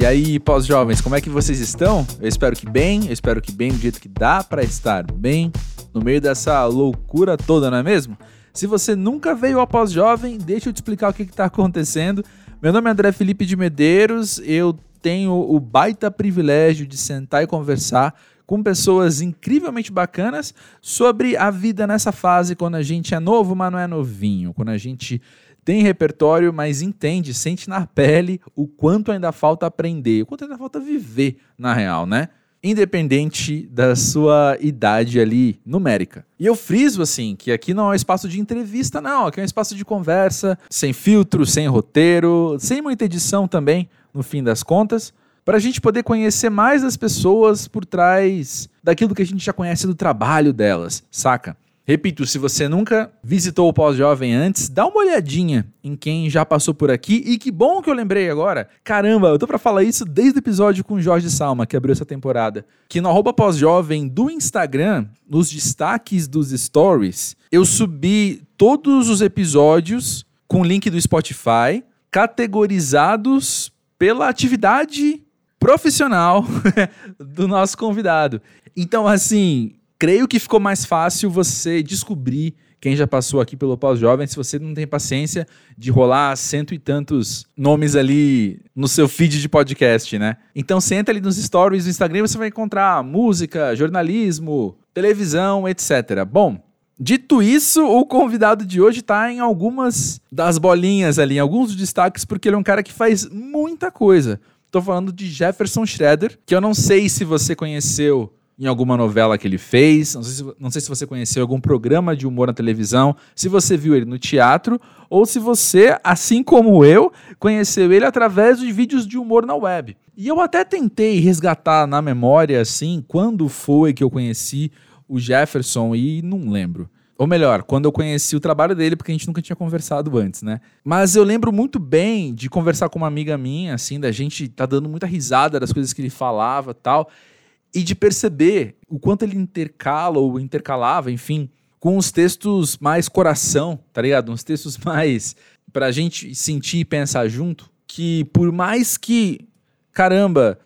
E aí, pós-jovens, como é que vocês estão? Eu espero que bem, eu espero que bem do jeito que dá para estar bem no meio dessa loucura toda, não é mesmo? Se você nunca veio ao pós-jovem, deixa eu te explicar o que está acontecendo. Meu nome é André Felipe de Medeiros, eu tenho o baita privilégio de sentar e conversar com pessoas incrivelmente bacanas sobre a vida nessa fase quando a gente é novo, mas não é novinho, quando a gente tem repertório, mas entende, sente na pele o quanto ainda falta aprender, o quanto ainda falta viver na real, né? Independente da sua idade ali numérica. E eu friso assim que aqui não é um espaço de entrevista, não. Aqui é um espaço de conversa, sem filtro, sem roteiro, sem muita edição também, no fim das contas para a gente poder conhecer mais as pessoas por trás daquilo que a gente já conhece do trabalho delas, saca? Repito, se você nunca visitou o Pós-Jovem antes, dá uma olhadinha em quem já passou por aqui e que bom que eu lembrei agora. Caramba, eu tô para falar isso desde o episódio com o Jorge Salma, que abriu essa temporada. Que no arroba Pós-Jovem do Instagram, nos destaques dos stories, eu subi todos os episódios com link do Spotify, categorizados pela atividade profissional do nosso convidado. Então, assim, creio que ficou mais fácil você descobrir quem já passou aqui pelo Pós-Jovem, se você não tem paciência de rolar cento e tantos nomes ali no seu feed de podcast, né? Então senta ali nos stories do Instagram você vai encontrar música, jornalismo, televisão, etc. Bom, dito isso, o convidado de hoje está em algumas das bolinhas ali, em alguns destaques, porque ele é um cara que faz muita coisa. Tô falando de Jefferson Schroeder, que eu não sei se você conheceu em alguma novela que ele fez, não sei, se, não sei se você conheceu algum programa de humor na televisão, se você viu ele no teatro, ou se você, assim como eu, conheceu ele através de vídeos de humor na web. E eu até tentei resgatar na memória, assim, quando foi que eu conheci o Jefferson e não lembro. Ou melhor, quando eu conheci o trabalho dele, porque a gente nunca tinha conversado antes, né? Mas eu lembro muito bem de conversar com uma amiga minha, assim, da gente tá dando muita risada das coisas que ele falava tal, e de perceber o quanto ele intercala ou intercalava, enfim, com os textos mais coração, tá ligado? Uns textos mais pra gente sentir e pensar junto, que por mais que, caramba,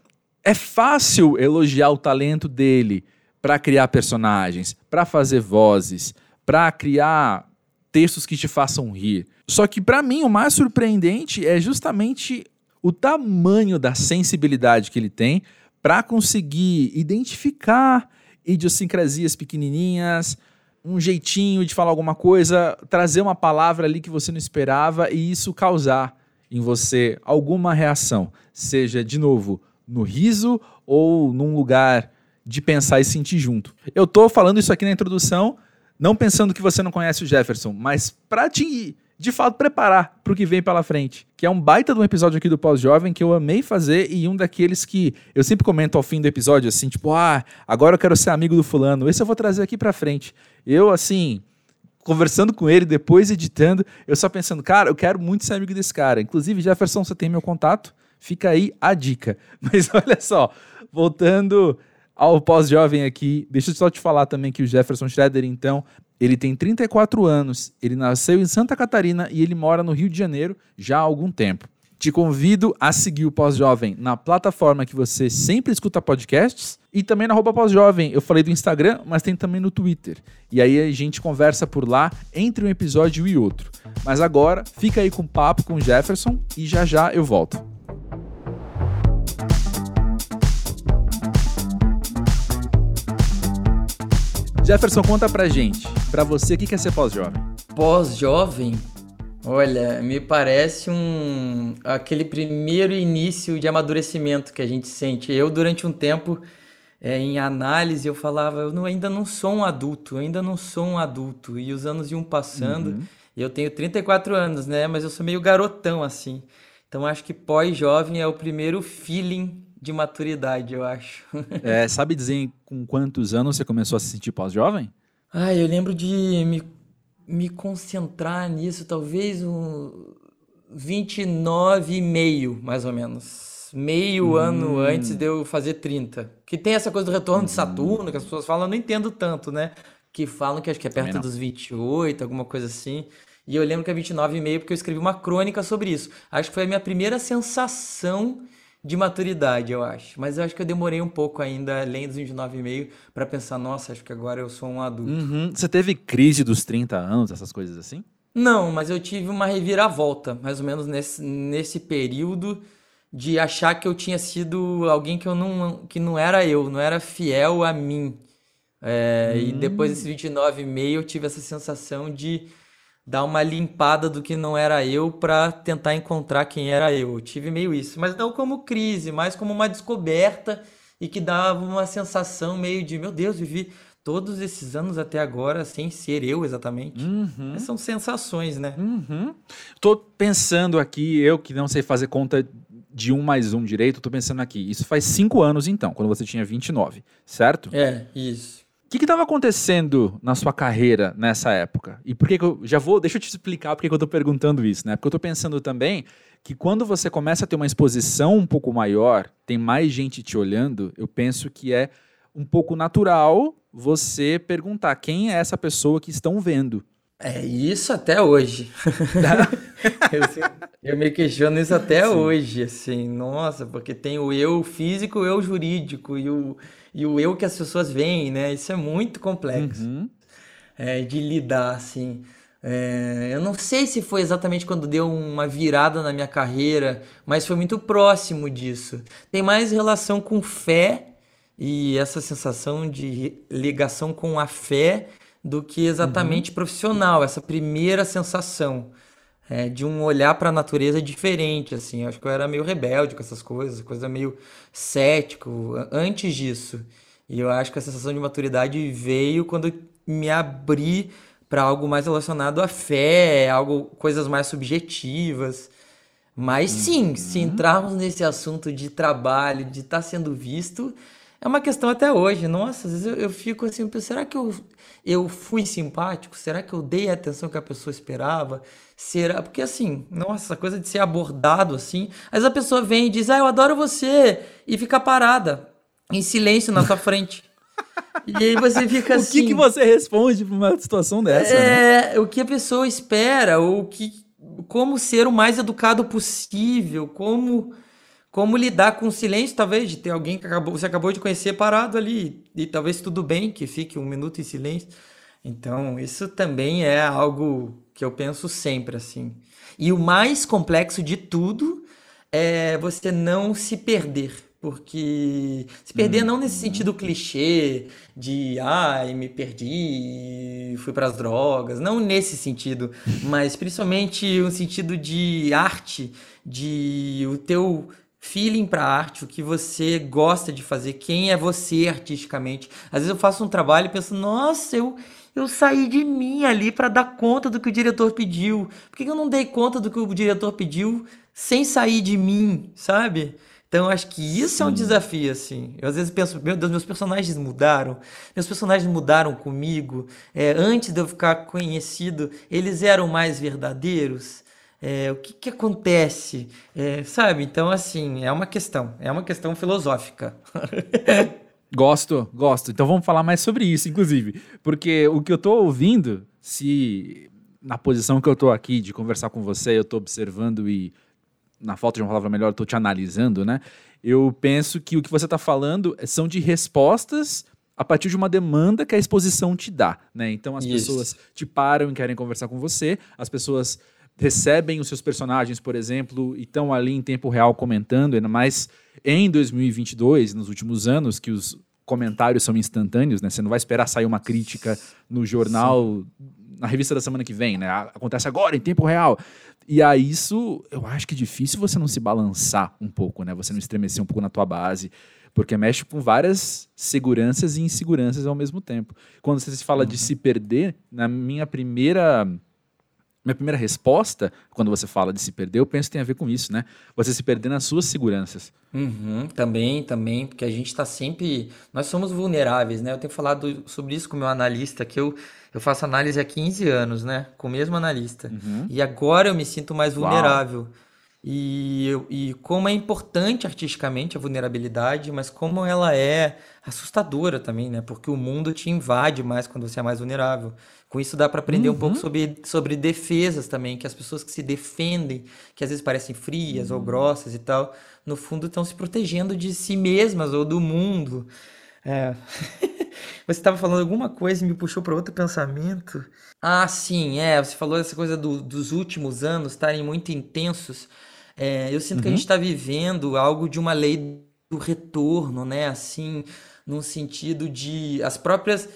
é fácil elogiar o talento dele para criar personagens, para fazer vozes, para criar textos que te façam rir. Só que para mim o mais surpreendente é justamente o tamanho da sensibilidade que ele tem para conseguir identificar idiosincrasias pequenininhas, um jeitinho de falar alguma coisa, trazer uma palavra ali que você não esperava e isso causar em você alguma reação, seja de novo no riso ou num lugar de pensar e sentir junto. Eu tô falando isso aqui na introdução não pensando que você não conhece o Jefferson, mas para te, de fato, preparar para o que vem pela frente. Que é um baita de um episódio aqui do Pós-Jovem que eu amei fazer e um daqueles que eu sempre comento ao fim do episódio, assim, tipo, ah, agora eu quero ser amigo do fulano. Esse eu vou trazer aqui para frente. Eu, assim, conversando com ele, depois editando, eu só pensando, cara, eu quero muito ser amigo desse cara. Inclusive, Jefferson, você tem meu contato? Fica aí a dica. Mas olha só, voltando ao pós-jovem aqui. Deixa eu só te falar também que o Jefferson Schroeder, então, ele tem 34 anos, ele nasceu em Santa Catarina e ele mora no Rio de Janeiro já há algum tempo. Te convido a seguir o Pós-Jovem na plataforma que você sempre escuta podcasts e também na roupa Pós-Jovem. Eu falei do Instagram, mas tem também no Twitter. E aí a gente conversa por lá entre um episódio e outro. Mas agora, fica aí com o papo com o Jefferson e já já eu volto. Jefferson, conta pra gente, pra você, o que é ser pós-jovem? Pós-jovem? Olha, me parece um aquele primeiro início de amadurecimento que a gente sente. Eu, durante um tempo, é, em análise, eu falava, eu não, ainda não sou um adulto, eu ainda não sou um adulto. E os anos iam passando, uhum. e eu tenho 34 anos, né? Mas eu sou meio garotão, assim. Então, acho que pós-jovem é o primeiro feeling de maturidade, eu acho. É, sabe dizer com quantos anos você começou a se sentir pós-jovem? Ah, eu lembro de me, me concentrar nisso, talvez um 29 e meio, mais ou menos. Meio hum. ano antes de eu fazer 30. Que tem essa coisa do retorno hum. de Saturno, que as pessoas falam, eu não entendo tanto, né? Que falam que acho que é perto dos 28, alguma coisa assim. E eu lembro que é 29 e meio porque eu escrevi uma crônica sobre isso. Acho que foi a minha primeira sensação de maturidade, eu acho. Mas eu acho que eu demorei um pouco ainda, além dos 29,5, para pensar, nossa, acho que agora eu sou um adulto. Uhum. Você teve crise dos 30 anos, essas coisas assim? Não, mas eu tive uma reviravolta, mais ou menos nesse, nesse período de achar que eu tinha sido alguém que eu não que não era eu, não era fiel a mim. É, hum. E depois desses 29,5 eu tive essa sensação de dar uma limpada do que não era eu para tentar encontrar quem era eu. eu. Tive meio isso, mas não como crise, mas como uma descoberta e que dava uma sensação meio de, meu Deus, vivi todos esses anos até agora sem ser eu exatamente. Uhum. São sensações, né? Uhum. Tô pensando aqui, eu que não sei fazer conta de um mais um direito, tô pensando aqui. Isso faz cinco anos então, quando você tinha 29, certo? É, isso. O que estava acontecendo na sua carreira nessa época? E por que, que eu. Já vou. Deixa eu te explicar por que, que eu estou perguntando isso, né? Porque eu estou pensando também que quando você começa a ter uma exposição um pouco maior, tem mais gente te olhando, eu penso que é um pouco natural você perguntar quem é essa pessoa que estão vendo. É isso até hoje. eu, eu, me questiono isso até Sim. hoje, assim, nossa, porque tem o eu físico, o eu jurídico e o, e o eu que as pessoas veem, né? Isso é muito complexo uhum. é, de lidar, assim. É, eu não sei se foi exatamente quando deu uma virada na minha carreira, mas foi muito próximo disso. Tem mais relação com fé e essa sensação de ligação com a fé do que exatamente uhum. profissional, essa primeira sensação é, de um olhar para a natureza diferente, assim. Eu acho que eu era meio rebelde com essas coisas, coisa meio cético antes disso. E eu acho que a sensação de maturidade veio quando me abri para algo mais relacionado à fé, algo coisas mais subjetivas. Mas sim, uhum. se entrarmos nesse assunto de trabalho, de estar tá sendo visto, é uma questão até hoje. Nossa, às vezes eu, eu fico assim, será que eu, eu fui simpático? Será que eu dei a atenção que a pessoa esperava? Será? Porque assim, nossa, essa coisa de ser abordado assim. Às vezes a pessoa vem e diz, ah, eu adoro você, e fica parada, em silêncio na sua frente. E aí você fica assim. O que, que assim, você responde pra uma situação dessa? É, né? o que a pessoa espera, o que. Como ser o mais educado possível, como como lidar com o silêncio, talvez, de ter alguém que acabou, você acabou de conhecer parado ali, e talvez tudo bem que fique um minuto em silêncio. Então, isso também é algo que eu penso sempre assim. E o mais complexo de tudo é você não se perder. Porque se perder hum. não nesse sentido clichê de ai, me perdi, fui para as drogas, não nesse sentido, mas principalmente um sentido de arte, de o teu feeling para arte, o que você gosta de fazer, quem é você artisticamente. Às vezes eu faço um trabalho e penso, nossa, eu, eu saí de mim ali para dar conta do que o diretor pediu. Por que eu não dei conta do que o diretor pediu sem sair de mim, sabe? Então acho que isso Sim. é um desafio, assim. Eu às vezes penso, meu Deus, meus personagens mudaram, meus personagens mudaram comigo. É, antes de eu ficar conhecido, eles eram mais verdadeiros. É, o que, que acontece? É, sabe? Então, assim, é uma questão. É uma questão filosófica. gosto, gosto. Então vamos falar mais sobre isso, inclusive. Porque o que eu tô ouvindo, se na posição que eu tô aqui de conversar com você, eu tô observando e, na falta de uma palavra melhor, eu tô te analisando, né? Eu penso que o que você tá falando são de respostas a partir de uma demanda que a exposição te dá, né? Então as Isso. pessoas te param e querem conversar com você, as pessoas recebem os seus personagens, por exemplo, e estão ali em tempo real comentando, ainda mais em 2022, nos últimos anos, que os comentários são instantâneos, né? Você não vai esperar sair uma crítica no jornal, Sim. na revista da semana que vem, né? Acontece agora, em tempo real. E aí isso, eu acho que é difícil você não se balançar um pouco, né? Você não estremecer um pouco na tua base, porque mexe com várias seguranças e inseguranças ao mesmo tempo. Quando você se fala uhum. de se perder, na minha primeira minha primeira resposta, quando você fala de se perder, eu penso que tem a ver com isso, né? Você se perder nas suas seguranças. Uhum, também, também, porque a gente está sempre. Nós somos vulneráveis, né? Eu tenho falado sobre isso com o meu analista, que eu, eu faço análise há 15 anos, né? Com o mesmo analista. Uhum. E agora eu me sinto mais vulnerável. Uau. E, e como é importante artisticamente a vulnerabilidade, mas como ela é assustadora também, né? Porque o mundo te invade mais quando você é mais vulnerável. Com isso dá para aprender uhum. um pouco uhum. sobre, sobre defesas também, que as pessoas que se defendem, que às vezes parecem frias uhum. ou grossas e tal, no fundo estão se protegendo de si mesmas ou do mundo. É. você estava falando alguma coisa e me puxou para outro pensamento. Ah, sim, é. Você falou essa coisa do, dos últimos anos estarem muito intensos. É, eu sinto uhum. que a gente está vivendo algo de uma lei do retorno, né? Assim, num sentido de as próprias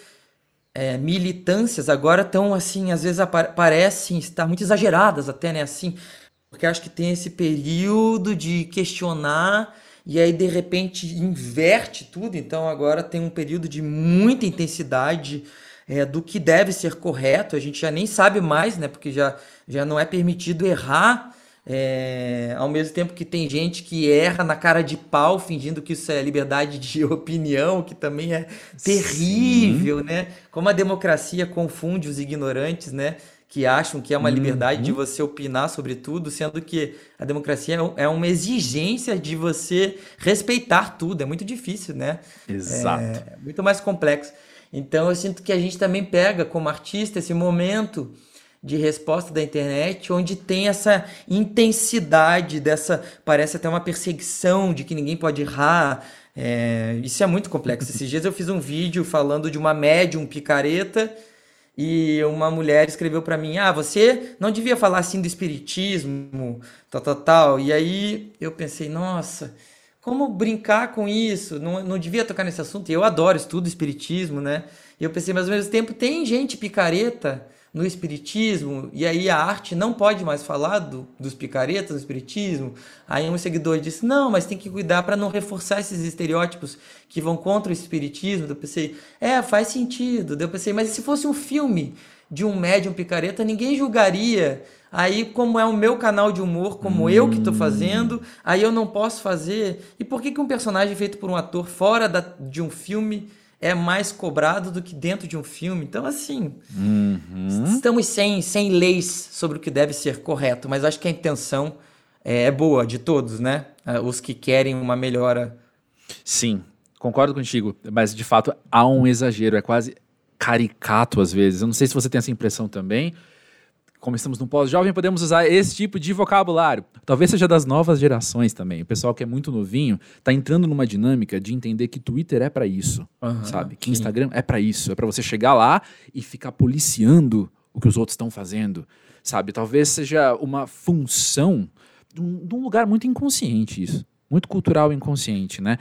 é, militâncias agora estão assim, às vezes parecem estar muito exageradas até, né? Assim, porque acho que tem esse período de questionar e aí de repente inverte tudo. Então agora tem um período de muita intensidade é, do que deve ser correto. A gente já nem sabe mais, né? Porque já, já não é permitido errar. É, ao mesmo tempo que tem gente que erra na cara de pau, fingindo que isso é liberdade de opinião, que também é terrível, Sim. né? Como a democracia confunde os ignorantes, né? Que acham que é uma liberdade uhum. de você opinar sobre tudo, sendo que a democracia é, é uma exigência de você respeitar tudo. É muito difícil, né? Exato. É muito mais complexo. Então eu sinto que a gente também pega como artista esse momento de resposta da internet, onde tem essa intensidade dessa, parece até uma perseguição de que ninguém pode errar. É, isso é muito complexo. Esses dias eu fiz um vídeo falando de uma médium picareta e uma mulher escreveu para mim: "Ah, você não devia falar assim do espiritismo, tal, tal, tal". E aí eu pensei: "Nossa, como brincar com isso? Não, não devia tocar nesse assunto". E eu adoro estudo espiritismo, né? E eu pensei, mas ao mesmo tempo tem gente picareta no espiritismo, e aí a arte não pode mais falar do, dos picaretas do espiritismo. Aí um seguidor disse: "Não, mas tem que cuidar para não reforçar esses estereótipos que vão contra o espiritismo". Eu pensei: "É, faz sentido". Eu pensei: "Mas se fosse um filme de um médium picareta, ninguém julgaria". Aí, como é o meu canal de humor, como hum. eu que estou fazendo, aí eu não posso fazer. E por que, que um personagem feito por um ator fora da, de um filme é mais cobrado do que dentro de um filme. Então, assim, uhum. estamos sem, sem leis sobre o que deve ser correto, mas acho que a intenção é, é boa de todos, né? É, os que querem uma melhora. Sim, concordo contigo, mas de fato há um exagero, é quase caricato às vezes. Eu não sei se você tem essa impressão também, como estamos no pós-jovem, podemos usar esse tipo de vocabulário. Talvez seja das novas gerações também. O pessoal que é muito novinho está entrando numa dinâmica de entender que Twitter é para isso, uhum, sabe? Que sim. Instagram é para isso, é para você chegar lá e ficar policiando o que os outros estão fazendo, sabe? Talvez seja uma função de um, de um lugar muito inconsciente isso, muito cultural inconsciente, né?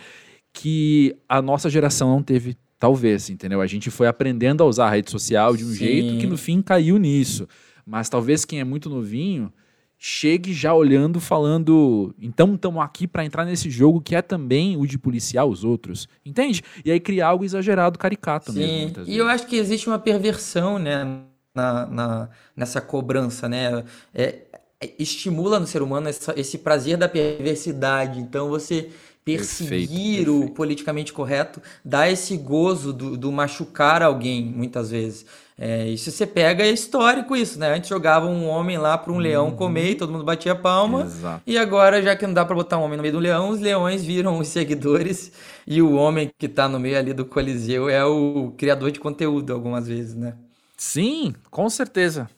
Que a nossa geração não teve Talvez, entendeu? A gente foi aprendendo a usar a rede social de um Sim. jeito que no fim caiu nisso. Mas talvez quem é muito novinho chegue já olhando, falando, então estamos aqui para entrar nesse jogo que é também o de policiar os outros, entende? E aí criar algo exagerado, caricato Sim. mesmo. e vezes. eu acho que existe uma perversão, né, na, na nessa cobrança, né? É, é, estimula no ser humano essa, esse prazer da perversidade. Então você perseguir perfeito, o politicamente correto dá esse gozo do, do machucar alguém, muitas vezes. É, se você pega, é histórico isso, né? Antes jogava um homem lá para um uhum. leão comer e todo mundo batia palma. Exato. E agora, já que não dá para botar um homem no meio do leão, os leões viram os seguidores e o homem que está no meio ali do coliseu é o criador de conteúdo algumas vezes, né? Sim, com certeza.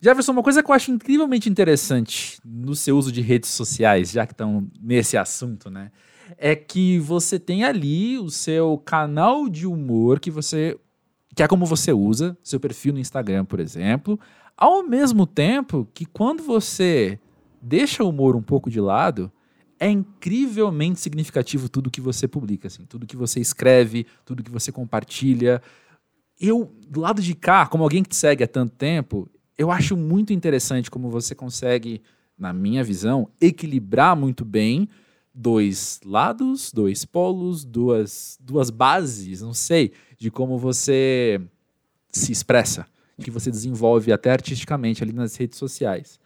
Jefferson, uma coisa que eu acho incrivelmente interessante no seu uso de redes sociais, já que estão nesse assunto, né? É que você tem ali o seu canal de humor que você que é como você usa seu perfil no Instagram, por exemplo, ao mesmo tempo que quando você deixa o humor um pouco de lado, é incrivelmente significativo tudo que você publica, assim, tudo que você escreve, tudo que você compartilha. Eu, do lado de cá, como alguém que te segue há tanto tempo, eu acho muito interessante como você consegue, na minha visão, equilibrar muito bem dois lados, dois polos, duas, duas bases, não sei, de como você se expressa, que você desenvolve até artisticamente ali nas redes sociais.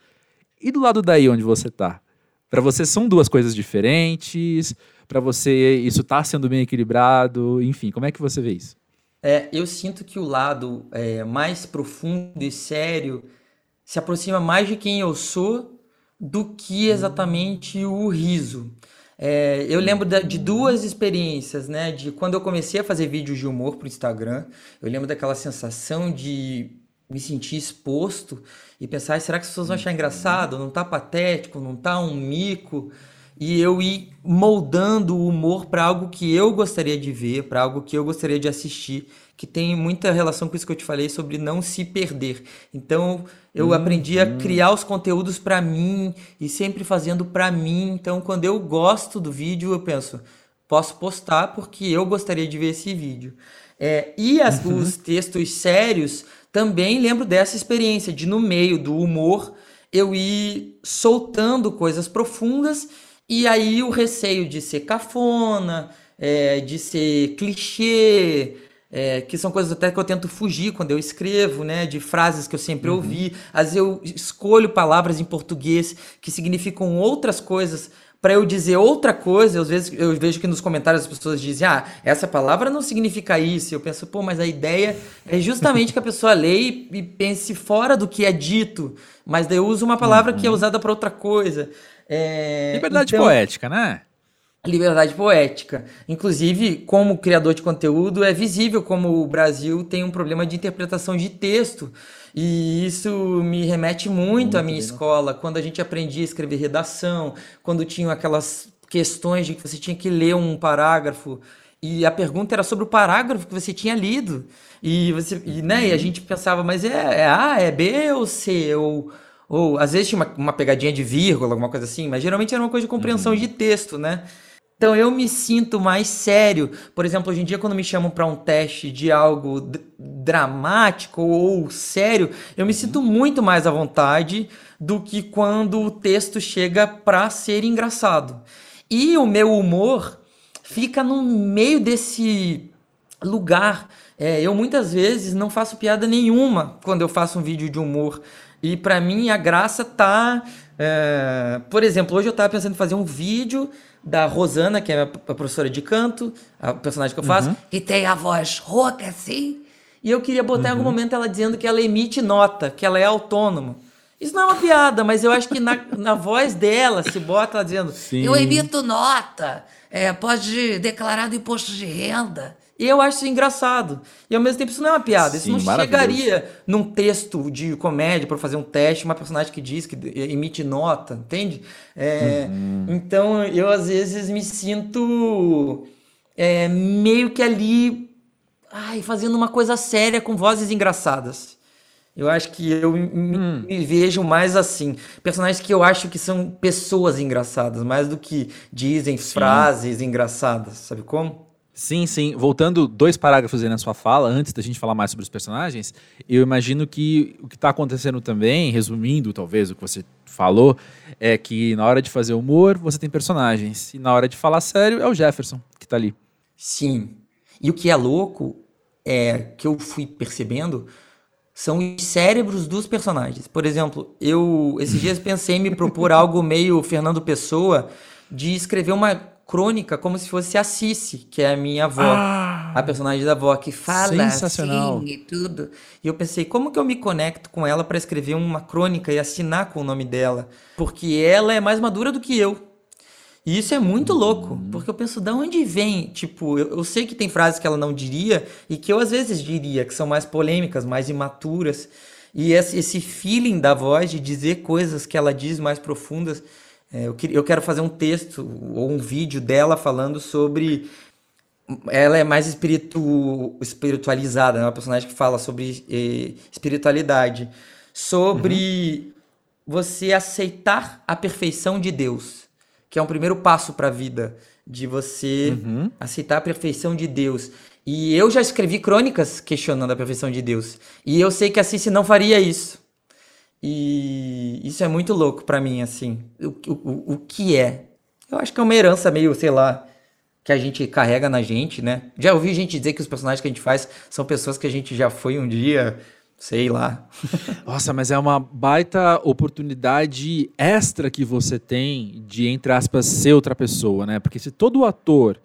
E do lado daí onde você está? Para você são duas coisas diferentes? Para você isso está sendo bem equilibrado? Enfim, como é que você vê isso? É, eu sinto que o lado é, mais profundo e sério se aproxima mais de quem eu sou do que exatamente o riso. É, eu lembro de duas experiências, né? De quando eu comecei a fazer vídeos de humor pro Instagram, eu lembro daquela sensação de me sentir exposto e pensar, será que as pessoas vão achar engraçado? Não tá patético? Não tá um mico? E eu ir moldando o humor para algo que eu gostaria de ver, para algo que eu gostaria de assistir, que tem muita relação com isso que eu te falei sobre não se perder. Então, eu hum, aprendi a hum. criar os conteúdos para mim e sempre fazendo para mim. Então, quando eu gosto do vídeo, eu penso, posso postar porque eu gostaria de ver esse vídeo. É, e as, uhum. os textos sérios também lembro dessa experiência de no meio do humor eu ir soltando coisas profundas e aí o receio de ser cafona, é, de ser clichê, é, que são coisas até que eu tento fugir quando eu escrevo, né? De frases que eu sempre uhum. ouvi. Às vezes eu escolho palavras em português que significam outras coisas para eu dizer outra coisa, às vezes eu vejo que nos comentários as pessoas dizem, ah, essa palavra não significa isso. Eu penso, pô, mas a ideia é justamente que a pessoa leia e, pense fora do que é dito. Mas daí eu uso uma palavra uhum. que é uhum. usada para outra coisa. É... Liberdade então, poética, né? Liberdade poética. Inclusive, como criador de conteúdo, é visível como o Brasil tem um problema de interpretação de texto. E isso me remete muito, muito à minha bem, escola, quando a gente aprendia a escrever redação, quando tinham aquelas questões de que você tinha que ler um parágrafo e a pergunta era sobre o parágrafo que você tinha lido. E, você, e, né, e a gente pensava, mas é, é A, é B ou C? Ou, ou às vezes tinha uma, uma pegadinha de vírgula, alguma coisa assim, mas geralmente era uma coisa de compreensão uhum. de texto, né? Então eu me sinto mais sério. Por exemplo, hoje em dia, quando me chamam para um teste de algo dramático ou sério, eu me sinto muito mais à vontade do que quando o texto chega para ser engraçado. E o meu humor fica no meio desse lugar. É, eu muitas vezes não faço piada nenhuma quando eu faço um vídeo de humor. E para mim a graça tá. É... Por exemplo, hoje eu tava pensando em fazer um vídeo da Rosana, que é a professora de canto, a personagem que eu faço, uhum. que tem a voz rouca assim. E eu queria botar uhum. em algum uhum. momento ela dizendo que ela emite nota, que ela é autônoma. Isso não é uma piada, mas eu acho que na, na voz dela se bota ela dizendo: Sim. Eu emito nota, é, pode declarar do imposto de renda. E eu acho isso engraçado. E ao mesmo tempo isso não é uma piada. Sim, isso não chegaria num texto de comédia para fazer um teste, uma personagem que diz que emite nota, entende? É, uhum. Então eu às vezes me sinto é, meio que ali ai, fazendo uma coisa séria com vozes engraçadas. Eu acho que eu hum. me, vejo mais assim. Personagens que eu acho que são pessoas engraçadas, mais do que dizem Sim. frases engraçadas, sabe como? Sim, sim. Voltando dois parágrafos aí na sua fala, antes da gente falar mais sobre os personagens, eu imagino que o que está acontecendo também, resumindo talvez o que você falou, é que na hora de fazer humor você tem personagens, e na hora de falar sério é o Jefferson que está ali. Sim. E o que é louco é que eu fui percebendo são os cérebros dos personagens. Por exemplo, eu esses dias pensei em me propor algo meio Fernando Pessoa de escrever uma crônica como se fosse a Cici, que é a minha avó, ah, a personagem da avó, que fala assim e tudo. E eu pensei, como que eu me conecto com ela para escrever uma crônica e assinar com o nome dela? Porque ela é mais madura do que eu. E isso é muito louco, uhum. porque eu penso, da onde vem? Tipo, eu, eu, sei que tem frases que ela não diria e que eu às vezes diria, que são mais polêmicas, mais imaturas. E esse, esse feeling da voz de dizer coisas que ela diz mais profundas é, eu, eu quero fazer um texto ou um vídeo dela falando sobre. Ela é mais espiritu, espiritualizada, é uma personagem que fala sobre eh, espiritualidade. Sobre uhum. você aceitar a perfeição de Deus, que é um primeiro passo para a vida, de você uhum. aceitar a perfeição de Deus. E eu já escrevi crônicas questionando a perfeição de Deus. E eu sei que a Cici não faria isso. E isso é muito louco para mim, assim. O, o, o que é? Eu acho que é uma herança meio, sei lá, que a gente carrega na gente, né? Já ouvi gente dizer que os personagens que a gente faz são pessoas que a gente já foi um dia, sei lá. Nossa, mas é uma baita oportunidade extra que você tem de, entre aspas, ser outra pessoa, né? Porque se todo ator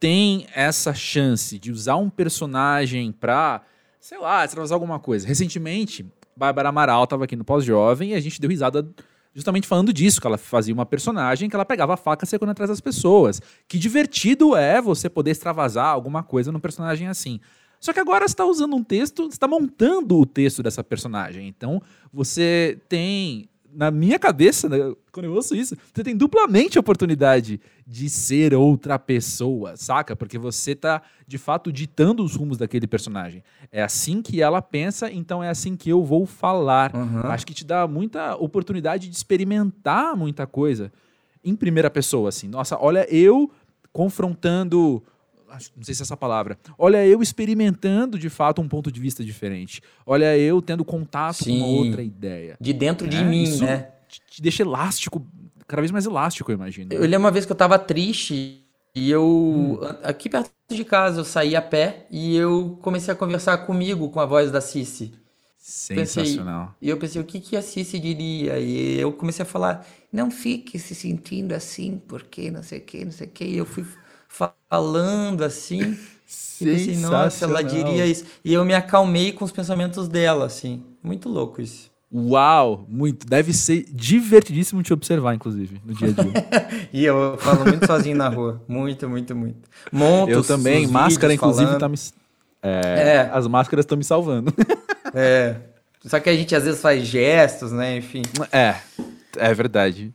tem essa chance de usar um personagem pra, sei lá, extravasar alguma coisa. Recentemente, Bárbara Amaral estava aqui no Pós-Jovem e a gente deu risada justamente falando disso, que ela fazia uma personagem que ela pegava a faca secando atrás das pessoas. Que divertido é você poder extravasar alguma coisa num personagem assim. Só que agora você está usando um texto, você está montando o texto dessa personagem. Então, você tem na minha cabeça, né, quando eu ouço isso, você tem duplamente a oportunidade de ser outra pessoa, saca? Porque você tá, de fato, ditando os rumos daquele personagem. É assim que ela pensa, então é assim que eu vou falar. Uhum. Acho que te dá muita oportunidade de experimentar muita coisa em primeira pessoa, assim. Nossa, olha eu confrontando não sei se é essa palavra. Olha eu experimentando de fato um ponto de vista diferente. Olha eu tendo contato Sim. com uma outra ideia. De dentro de é, mim, Isso né? Te deixa elástico, cada vez mais elástico, eu imagino. Eu lembro uma vez que eu tava triste e eu hum. aqui perto de casa eu saí a pé e eu comecei a conversar comigo com a voz da Cici. Sensacional. E eu pensei, o que, que a Cici diria? E eu comecei a falar, não fique se sentindo assim, porque não sei o que, não sei o que. E eu fui falando assim. E pensei, nossa, ela diria isso. E eu me acalmei com os pensamentos dela, assim. Muito louco isso. Uau, muito. Deve ser divertidíssimo te observar, inclusive, no dia a dia. e eu falo muito sozinho na rua. Muito, muito, muito. Monto eu também. Máscara, inclusive, falando. tá me. É, é. As máscaras estão me salvando. é. Só que a gente às vezes faz gestos, né? Enfim. É, é verdade.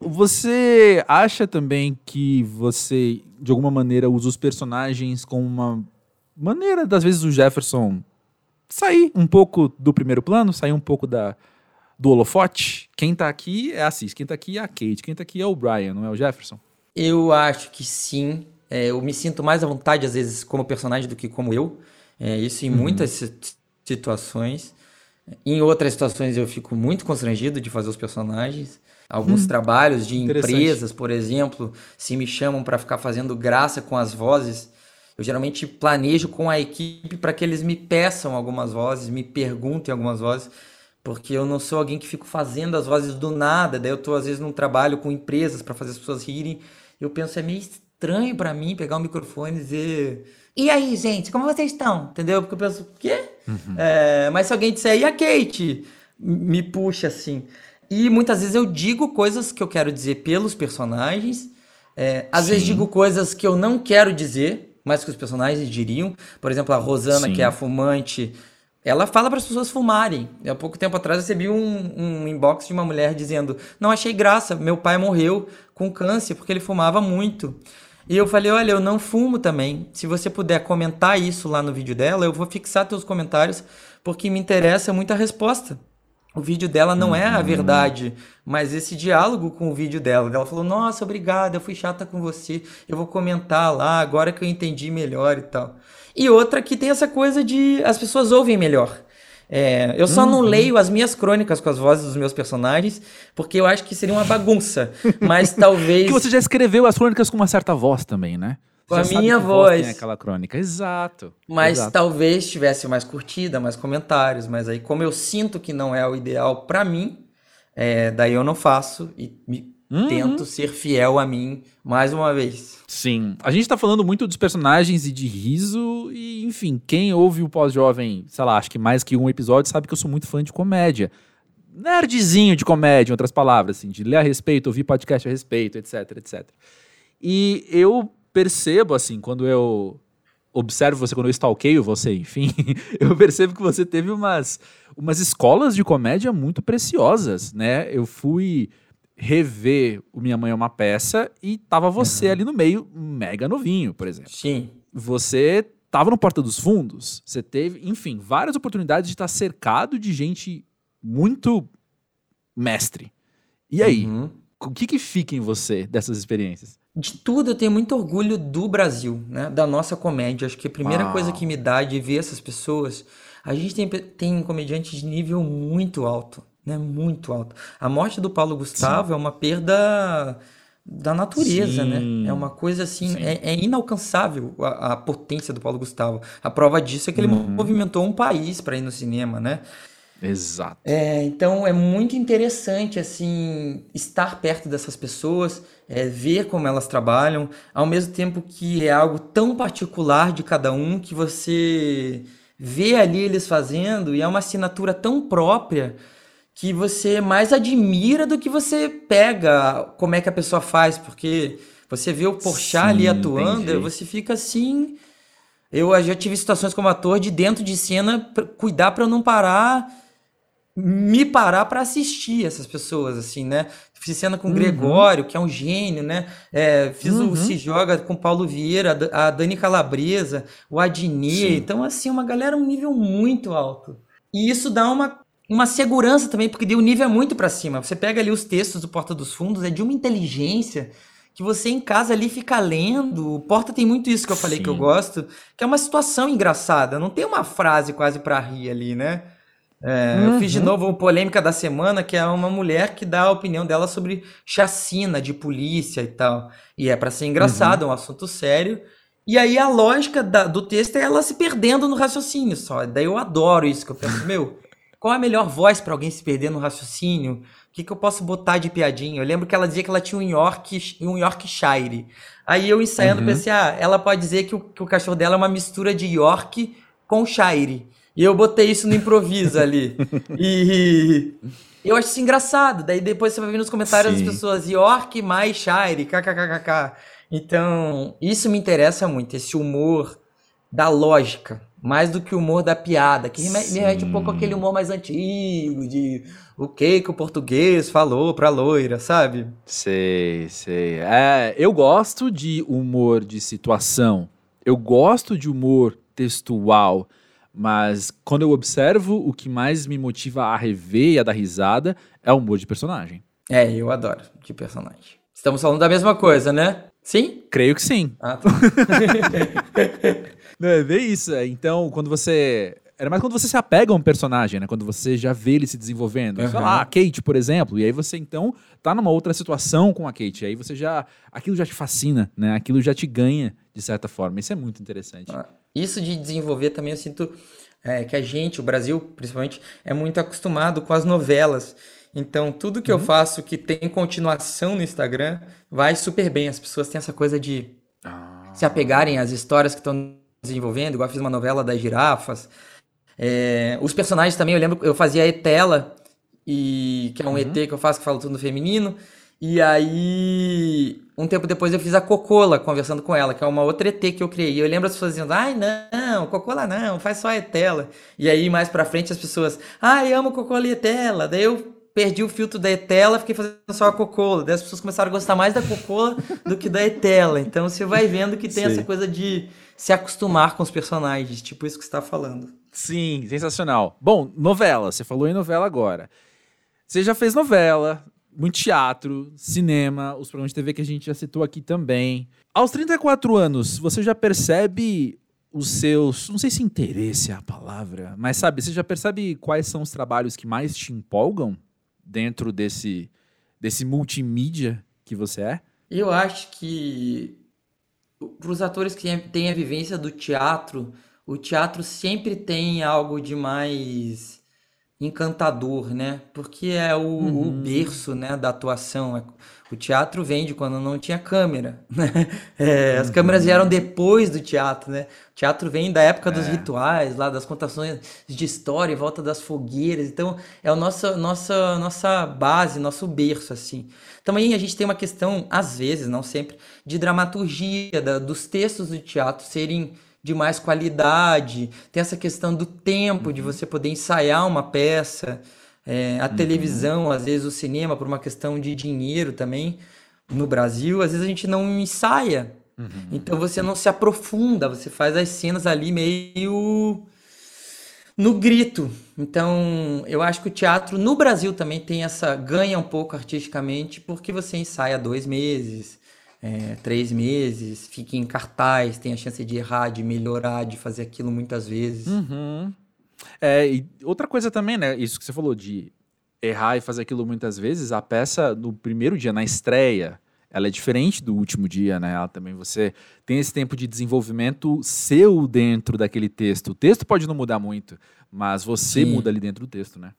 Você acha também que você, de alguma maneira, usa os personagens como uma maneira, das vezes, o Jefferson sair um pouco do primeiro plano, sair um pouco da, do holofote? Quem tá aqui é a Cis, quem tá aqui é a Kate, quem tá aqui é o Brian, não é o Jefferson? Eu acho que sim. É, eu me sinto mais à vontade, às vezes, como personagem do que como eu. É, isso em uhum. muitas situações. Em outras situações eu fico muito constrangido de fazer os personagens. Alguns hum, trabalhos de empresas, por exemplo, se me chamam para ficar fazendo graça com as vozes, eu geralmente planejo com a equipe para que eles me peçam algumas vozes, me perguntem algumas vozes, porque eu não sou alguém que fico fazendo as vozes do nada. Daí eu estou às vezes num trabalho com empresas para fazer as pessoas rirem. Eu penso é meio estranho para mim pegar o microfone e dizer e aí, gente, como vocês estão? Entendeu? Porque eu penso, o quê? Uhum. É, mas se alguém disser, e a Kate? Me puxa assim. E muitas vezes eu digo coisas que eu quero dizer pelos personagens. É, às Sim. vezes digo coisas que eu não quero dizer, mas que os personagens diriam. Por exemplo, a Rosana, Sim. que é a fumante, ela fala para as pessoas fumarem. Há pouco tempo atrás recebi um, um inbox de uma mulher dizendo: Não achei graça, meu pai morreu com câncer porque ele fumava muito. E eu falei: Olha, eu não fumo também. Se você puder comentar isso lá no vídeo dela, eu vou fixar teus comentários porque me interessa muito a resposta o vídeo dela não é a uhum. verdade, mas esse diálogo com o vídeo dela. Ela falou: Nossa, obrigada, eu fui chata com você, eu vou comentar lá, agora que eu entendi melhor e tal. E outra que tem essa coisa de as pessoas ouvem melhor. É, eu só uhum. não leio as minhas crônicas com as vozes dos meus personagens, porque eu acho que seria uma bagunça. Mas talvez. que você já escreveu as crônicas com uma certa voz também, né? Com a minha voz. Tem aquela crônica, exato. Mas exato. talvez tivesse mais curtida, mais comentários, mas aí como eu sinto que não é o ideal para mim, é, daí eu não faço e me uhum. tento ser fiel a mim mais uma vez. Sim, a gente tá falando muito dos personagens e de riso e enfim, quem ouve o pós-jovem, sei lá, acho que mais que um episódio sabe que eu sou muito fã de comédia. Nerdzinho de comédia, em outras palavras, assim, de ler a respeito, ouvir podcast a respeito, etc, etc. E eu percebo, assim, quando eu observo você, quando eu stalkeio você, enfim, eu percebo que você teve umas, umas escolas de comédia muito preciosas, né? Eu fui rever o Minha Mãe é uma Peça e tava você uhum. ali no meio, mega novinho, por exemplo. Sim. Você tava no Porta dos Fundos, você teve, enfim, várias oportunidades de estar cercado de gente muito mestre. E aí, uhum. o que que fica em você dessas experiências? De tudo eu tenho muito orgulho do Brasil, né? Da nossa comédia. Acho que a primeira Uau. coisa que me dá de ver essas pessoas, a gente tem, tem comediantes de nível muito alto, né? Muito alto. A morte do Paulo Gustavo Sim. é uma perda da natureza, né? Sim. né? É uma coisa assim, é, é, inalcançável a, a, potência do Paulo Gustavo. A prova disso é que ele uhum. movimentou um país para ir no cinema, né? Exato. É, então é muito interessante assim estar perto dessas pessoas, é, ver como elas trabalham, ao mesmo tempo que é algo tão particular de cada um que você vê ali eles fazendo e é uma assinatura tão própria que você mais admira do que você pega como é que a pessoa faz, porque você vê o Porchat Sim, ali atuando, entendi. você fica assim. Eu já tive situações como ator de dentro de cena cuidar para eu não parar, me parar para assistir essas pessoas, assim, né? Fiz cena com o uhum. Gregório, que é um gênio, né? É, fiz uhum. o Se Joga com o Paulo Vieira, a Dani Calabresa, o Adnir. Então, assim, uma galera um nível muito alto. E isso dá uma, uma segurança também, porque o nível é muito para cima. Você pega ali os textos do Porta dos Fundos, é de uma inteligência que você em casa ali fica lendo. O Porta tem muito isso que eu falei Sim. que eu gosto, que é uma situação engraçada. Não tem uma frase quase para rir ali, né? É, uhum. Eu fiz de uhum. novo uma polêmica da semana, que é uma mulher que dá a opinião dela sobre chacina de polícia e tal. E é para ser engraçado, uhum. é um assunto sério. E aí a lógica da, do texto é ela se perdendo no raciocínio só. Daí eu adoro isso, que eu penso, meu, qual é a melhor voz para alguém se perder no raciocínio? O que, que eu posso botar de piadinha? Eu lembro que ela dizia que ela tinha um York, um Yorkshire. Aí eu ensaiando uhum. pensei, ah, ela pode dizer que o, que o cachorro dela é uma mistura de York com Shire. E eu botei isso no improviso ali. E eu acho isso engraçado. Daí depois você vai ver nos comentários Sim. as pessoas York mais Shire, kkkk. Então, isso me interessa muito, esse humor da lógica, mais do que o humor da piada, que me remete um pouco aquele humor mais antigo, de o que que o português falou pra loira, sabe? Sei, sei. É, eu gosto de humor de situação. Eu gosto de humor textual. Mas quando eu observo, o que mais me motiva a rever e a dar risada é o humor de personagem. É, eu adoro de personagem. Estamos falando da mesma coisa, né? Sim? Creio que sim. Ah, tá. Não, é bem isso. É. Então, quando você. Era mais quando você se apega a um personagem, né? Quando você já vê ele se desenvolvendo. Uhum. Sei lá, a Kate, por exemplo. E aí você, então, tá numa outra situação com a Kate. E aí você já. Aquilo já te fascina, né? Aquilo já te ganha, de certa forma. Isso é muito interessante. Ah. Isso de desenvolver também eu sinto é, que a gente, o Brasil principalmente, é muito acostumado com as novelas. Então, tudo que uhum. eu faço que tem continuação no Instagram vai super bem. As pessoas têm essa coisa de ah. se apegarem às histórias que estão desenvolvendo, igual eu fiz uma novela das girafas. É, os personagens também, eu lembro, eu fazia a Etela, e, que é um uhum. ET que eu faço que fala tudo no feminino. E aí, um tempo depois eu fiz a Cocola conversando com ela, que é uma outra ET que eu criei. E eu lembro as pessoas dizendo, ai não, Cocola não, faz só a Etela. E aí mais pra frente as pessoas, ai, amo Cocola e Etela. Daí eu perdi o filtro da Etela, fiquei fazendo só a Cocola. Daí as pessoas começaram a gostar mais da Cocola do que da Etela. Então você vai vendo que tem Sim. essa coisa de se acostumar com os personagens, tipo isso que você está falando. Sim, sensacional. Bom, novela, você falou em novela agora. Você já fez novela, muito teatro, cinema, os programas de TV que a gente já citou aqui também. Aos 34 anos, você já percebe os seus. Não sei se interesse é a palavra, mas sabe, você já percebe quais são os trabalhos que mais te empolgam dentro desse, desse multimídia que você é? Eu acho que para os atores que têm a vivência do teatro, o teatro sempre tem algo de mais encantador, né? Porque é o, uhum. o, berço, né, da atuação. É, o teatro vem de quando não tinha câmera, né? É, as uhum. câmeras vieram depois do teatro, né? O teatro vem da época dos é. rituais, lá das contações de história em volta das fogueiras. Então, é a nossa, nossa, nossa base, nosso berço, assim. Também a gente tem uma questão, às vezes, não sempre, de dramaturgia, da, dos textos do teatro serem de mais qualidade, tem essa questão do tempo, uhum. de você poder ensaiar uma peça, é, a uhum. televisão, às vezes o cinema, por uma questão de dinheiro também, no Brasil, às vezes a gente não ensaia. Uhum. Então você não se aprofunda, você faz as cenas ali meio no grito. Então, eu acho que o teatro no Brasil também tem essa ganha um pouco artisticamente porque você ensaia dois meses, é, três meses, fique em cartaz, tem a chance de errar, de melhorar, de fazer aquilo muitas vezes. Uhum. É, e outra coisa também, né? Isso que você falou de errar e fazer aquilo muitas vezes, a peça no primeiro dia, na estreia, ela é diferente do último dia, né? Ela também você tem esse tempo de desenvolvimento seu dentro daquele texto. O texto pode não mudar muito, mas você Sim. muda ali dentro do texto, né?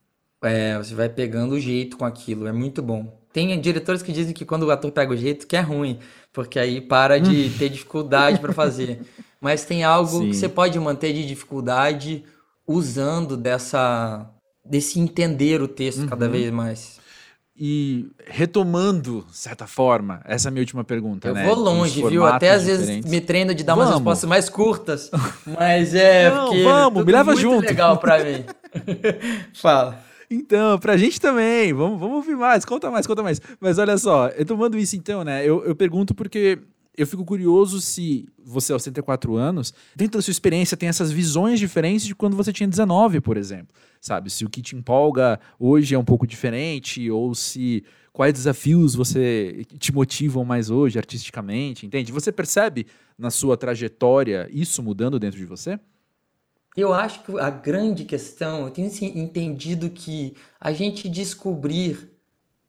É, você vai pegando o jeito com aquilo, é muito bom. Tem diretores que dizem que quando o ator pega o jeito que é ruim, porque aí para de ter dificuldade para fazer. Mas tem algo Sim. que você pode manter de dificuldade usando dessa desse entender o texto uhum. cada vez mais. E retomando, de certa forma, essa é a minha última pergunta, eu né? vou longe, viu? Até às diferentes. vezes me treino de dar vamos. umas respostas mais curtas, mas é Não, porque vamos, me leva muito junto. legal mim. Fala. Então, pra gente também, vamos, vamos ouvir mais, conta mais, conta mais. Mas olha só, eu tomando isso então, né? Eu, eu pergunto porque eu fico curioso se você, aos 34 anos, dentro da sua experiência, tem essas visões diferentes de quando você tinha 19, por exemplo. Sabe? Se o que te empolga hoje é um pouco diferente, ou se quais desafios você te motivam mais hoje artisticamente, entende? Você percebe na sua trajetória isso mudando dentro de você? Eu acho que a grande questão, eu tenho assim, entendido que a gente descobrir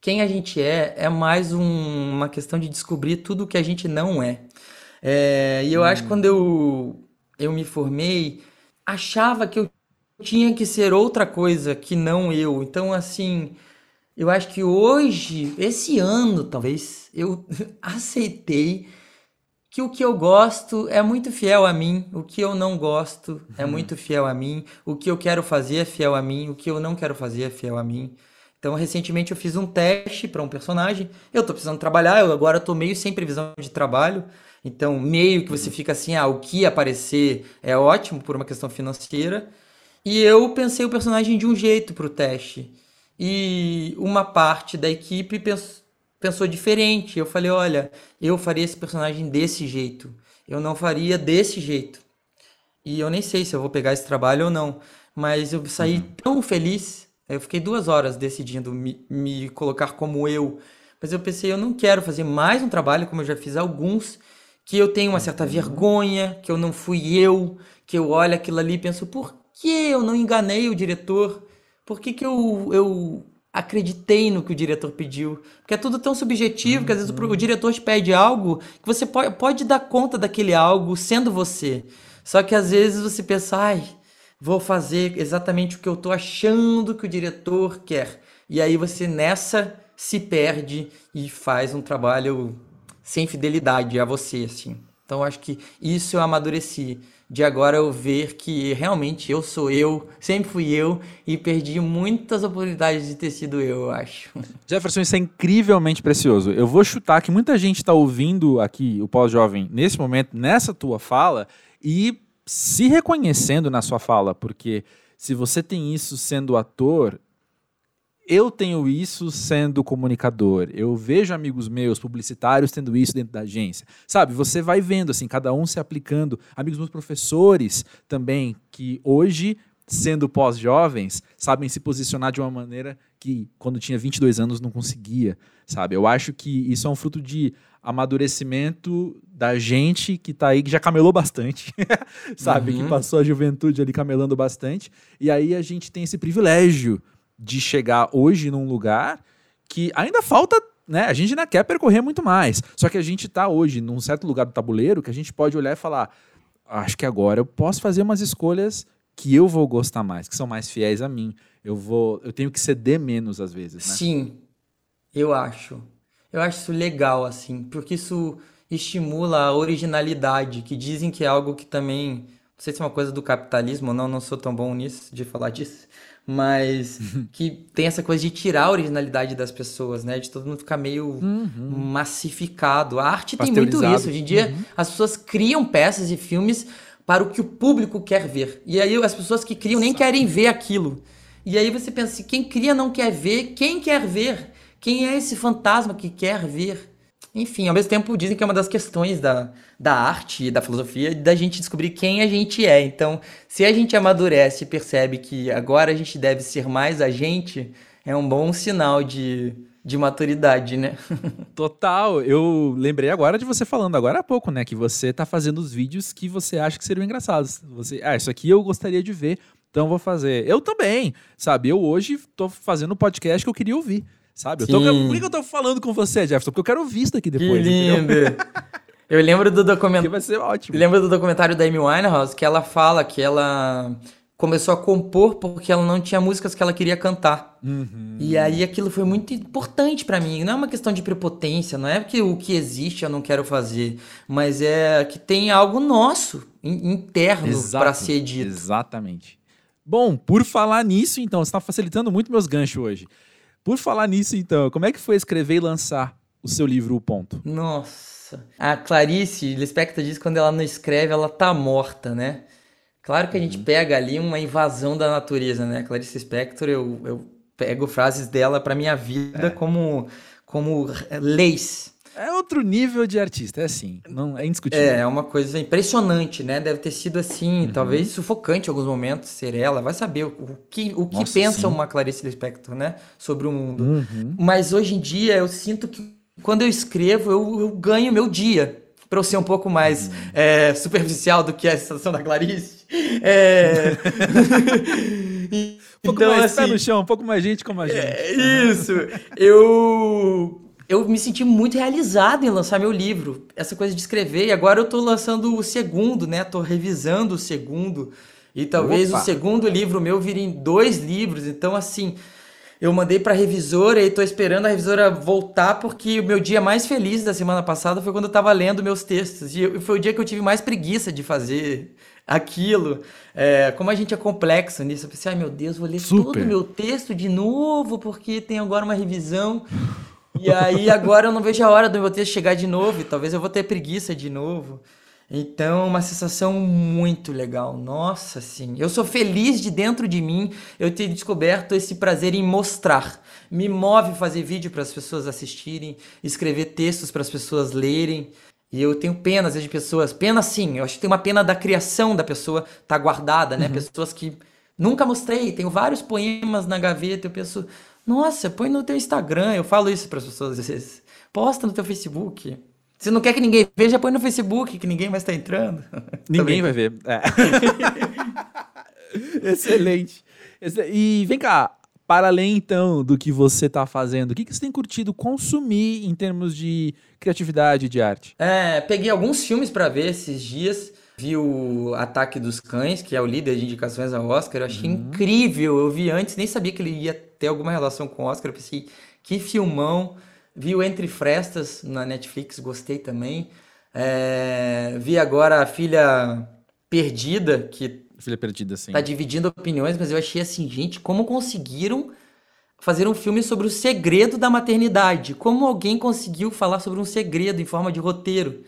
quem a gente é é mais um, uma questão de descobrir tudo o que a gente não é. é e eu hum. acho que hum. quando eu, eu me formei, achava que eu tinha que ser outra coisa que não eu. Então, assim, eu acho que hoje, esse ano talvez, eu aceitei que o que eu gosto é muito fiel a mim, o que eu não gosto é uhum. muito fiel a mim, o que eu quero fazer é fiel a mim, o que eu não quero fazer é fiel a mim. Então, recentemente eu fiz um teste para um personagem. Eu tô precisando trabalhar, eu agora tô meio sem previsão de trabalho. Então, meio que você fica assim, ah, o que aparecer é ótimo por uma questão financeira. E eu pensei o personagem de um jeito pro teste. E uma parte da equipe pensou, pensou diferente. Eu falei, olha, eu faria esse personagem desse jeito. Eu não faria desse jeito. E eu nem sei se eu vou pegar esse trabalho ou não. Mas eu saí uhum. tão feliz eu fiquei duas horas decidindo me, me colocar como eu. Mas eu pensei, eu não quero fazer mais um trabalho, como eu já fiz alguns, que eu tenho uma certa vergonha, que eu não fui eu, que eu olho aquilo ali e penso, por que eu não enganei o diretor? Por que, que eu, eu acreditei no que o diretor pediu? Porque é tudo tão subjetivo que às vezes o, o diretor te pede algo que você pode, pode dar conta daquele algo sendo você. Só que às vezes você pensa, ai, vou fazer exatamente o que eu estou achando que o diretor quer. E aí você nessa se perde e faz um trabalho sem fidelidade a você, assim. Então acho que isso eu amadureci. De agora eu ver que realmente eu sou eu, sempre fui eu e perdi muitas oportunidades de ter sido eu, eu acho. Jefferson, isso é incrivelmente precioso. Eu vou chutar que muita gente está ouvindo aqui o pós-jovem nesse momento, nessa tua fala, e se reconhecendo na sua fala, porque se você tem isso sendo ator, eu tenho isso sendo comunicador. Eu vejo amigos meus, publicitários, tendo isso dentro da agência. Sabe, você vai vendo, assim, cada um se aplicando. Amigos meus professores também, que hoje, sendo pós-jovens, sabem se posicionar de uma maneira que, quando tinha 22 anos, não conseguia, sabe? Eu acho que isso é um fruto de amadurecimento da gente que tá aí, que já camelou bastante, sabe? Uhum. Que passou a juventude ali camelando bastante. E aí a gente tem esse privilégio de chegar hoje num lugar que ainda falta né? A gente ainda quer percorrer muito mais. Só que a gente está hoje num certo lugar do tabuleiro que a gente pode olhar e falar: acho que agora eu posso fazer umas escolhas que eu vou gostar mais, que são mais fiéis a mim. Eu vou, eu tenho que ceder menos às vezes, né? Sim, eu acho. Eu acho isso legal, assim, porque isso estimula a originalidade, que dizem que é algo que também. Não sei se é uma coisa do capitalismo ou não, não sou tão bom nisso, de falar disso. Mas que tem essa coisa de tirar a originalidade das pessoas, né? De todo mundo ficar meio uhum. massificado. A arte tem muito isso. Hoje em dia, uhum. as pessoas criam peças e filmes para o que o público quer ver. E aí as pessoas que criam nem querem ver aquilo. E aí você pensa, se quem cria não quer ver, quem quer ver? Quem é esse fantasma que quer ver? Enfim, ao mesmo tempo dizem que é uma das questões da, da arte da filosofia da gente descobrir quem a gente é. Então, se a gente amadurece e percebe que agora a gente deve ser mais a gente, é um bom sinal de, de maturidade, né? Total. Eu lembrei agora de você falando agora há pouco, né? Que você tá fazendo os vídeos que você acha que seriam engraçados. Você, ah, isso aqui eu gostaria de ver, então vou fazer. Eu também, sabe? Eu hoje tô fazendo o podcast que eu queria ouvir. Sabe? Eu tô, por que eu tô falando com você, Jefferson? Porque eu quero ouvir isso daqui depois. Que lindo! eu lembro do documentário. vai ser ótimo. Lembro do documentário da Amy Winehouse que ela fala que ela começou a compor porque ela não tinha músicas que ela queria cantar. Uhum. E aí aquilo foi muito importante para mim. Não é uma questão de prepotência, não é que o que existe eu não quero fazer, mas é que tem algo nosso interno para ser dito. Exatamente. Bom, por falar nisso, então, você está facilitando muito meus ganchos hoje. Por falar nisso, então, como é que foi escrever e lançar o seu livro O Ponto? Nossa. A Clarice Lispector diz que quando ela não escreve, ela tá morta, né? Claro que a gente uhum. pega ali uma invasão da natureza, né? Clarice Lispector, eu, eu pego frases dela para minha vida é. como, como leis. É outro nível de artista, é assim, não é indiscutível. É, é uma coisa impressionante, né? Deve ter sido assim, uhum. talvez sufocante em alguns momentos ser ela. Vai saber o, o que, o que Nossa, pensa sim. uma Clarice Lispector, né? Sobre o mundo. Uhum. Mas hoje em dia eu sinto que quando eu escrevo, eu, eu ganho meu dia. Para eu ser um pouco mais uhum. é, superficial do que a situação da Clarice. É... um pouco então, mais assim, pé no chão, um pouco mais gente como a gente. É, isso. eu eu me senti muito realizado em lançar meu livro. Essa coisa de escrever. E agora eu tô lançando o segundo, né? Tô revisando o segundo. E talvez Opa. o segundo livro meu vire em dois livros. Então, assim, eu mandei pra revisora e tô esperando a revisora voltar, porque o meu dia mais feliz da semana passada foi quando eu tava lendo meus textos. E foi o dia que eu tive mais preguiça de fazer aquilo. É, como a gente é complexo nisso, eu pensei, ai meu Deus, vou ler Super. todo o meu texto de novo, porque tem agora uma revisão. E aí agora eu não vejo a hora do meu texto chegar de novo, e talvez eu vou ter preguiça de novo. Então, uma sensação muito legal. Nossa, sim. Eu sou feliz de dentro de mim eu ter descoberto esse prazer em mostrar. Me move fazer vídeo para as pessoas assistirem, escrever textos para as pessoas lerem. E eu tenho pena, às vezes, de pessoas. Pena sim, eu acho que tem uma pena da criação da pessoa tá guardada, né? Uhum. Pessoas que nunca mostrei. Tenho vários poemas na gaveta. Eu penso, nossa, põe no teu Instagram. Eu falo isso para as pessoas às vezes. Posta no teu Facebook. Se não quer que ninguém veja, põe no Facebook, que ninguém mais está entrando. Ninguém vai ver. É. Excelente. E vem cá, para além então do que você está fazendo, o que, que você tem curtido consumir em termos de criatividade de arte? É, peguei alguns filmes para ver esses dias. Vi o Ataque dos Cães, que é o líder de indicações ao Oscar. Eu achei uhum. incrível. Eu vi antes, nem sabia que ele ia ter alguma relação com o Oscar. Eu pensei, que filmão. Vi o Entre Frestas na Netflix, gostei também. É... Vi agora a Filha Perdida, que. Filha Perdida, sim. Tá dividindo opiniões, mas eu achei assim, gente, como conseguiram fazer um filme sobre o segredo da maternidade? Como alguém conseguiu falar sobre um segredo em forma de roteiro?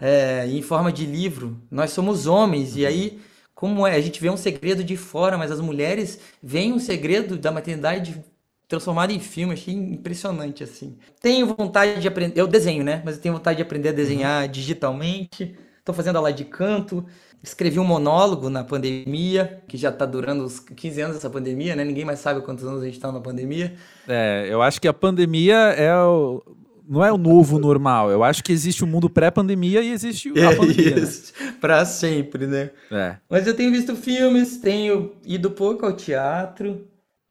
é, em forma de livro. Nós somos homens, e aí, como é? A gente vê um segredo de fora, mas as mulheres veem um segredo da maternidade transformado em filme. Achei impressionante, assim. Tenho vontade de aprender. Eu desenho, né? Mas eu tenho vontade de aprender a desenhar uhum. digitalmente. Estou fazendo aula de canto. Escrevi um monólogo na pandemia, que já está durando uns 15 anos essa pandemia, né? Ninguém mais sabe quantos anos a gente está na pandemia. É, eu acho que a pandemia é o, não é o novo normal. Eu acho que existe o mundo pré-pandemia e existe a é pandemia. Isso. Né? Pra sempre, né? É. Mas eu tenho visto filmes, tenho ido pouco ao teatro.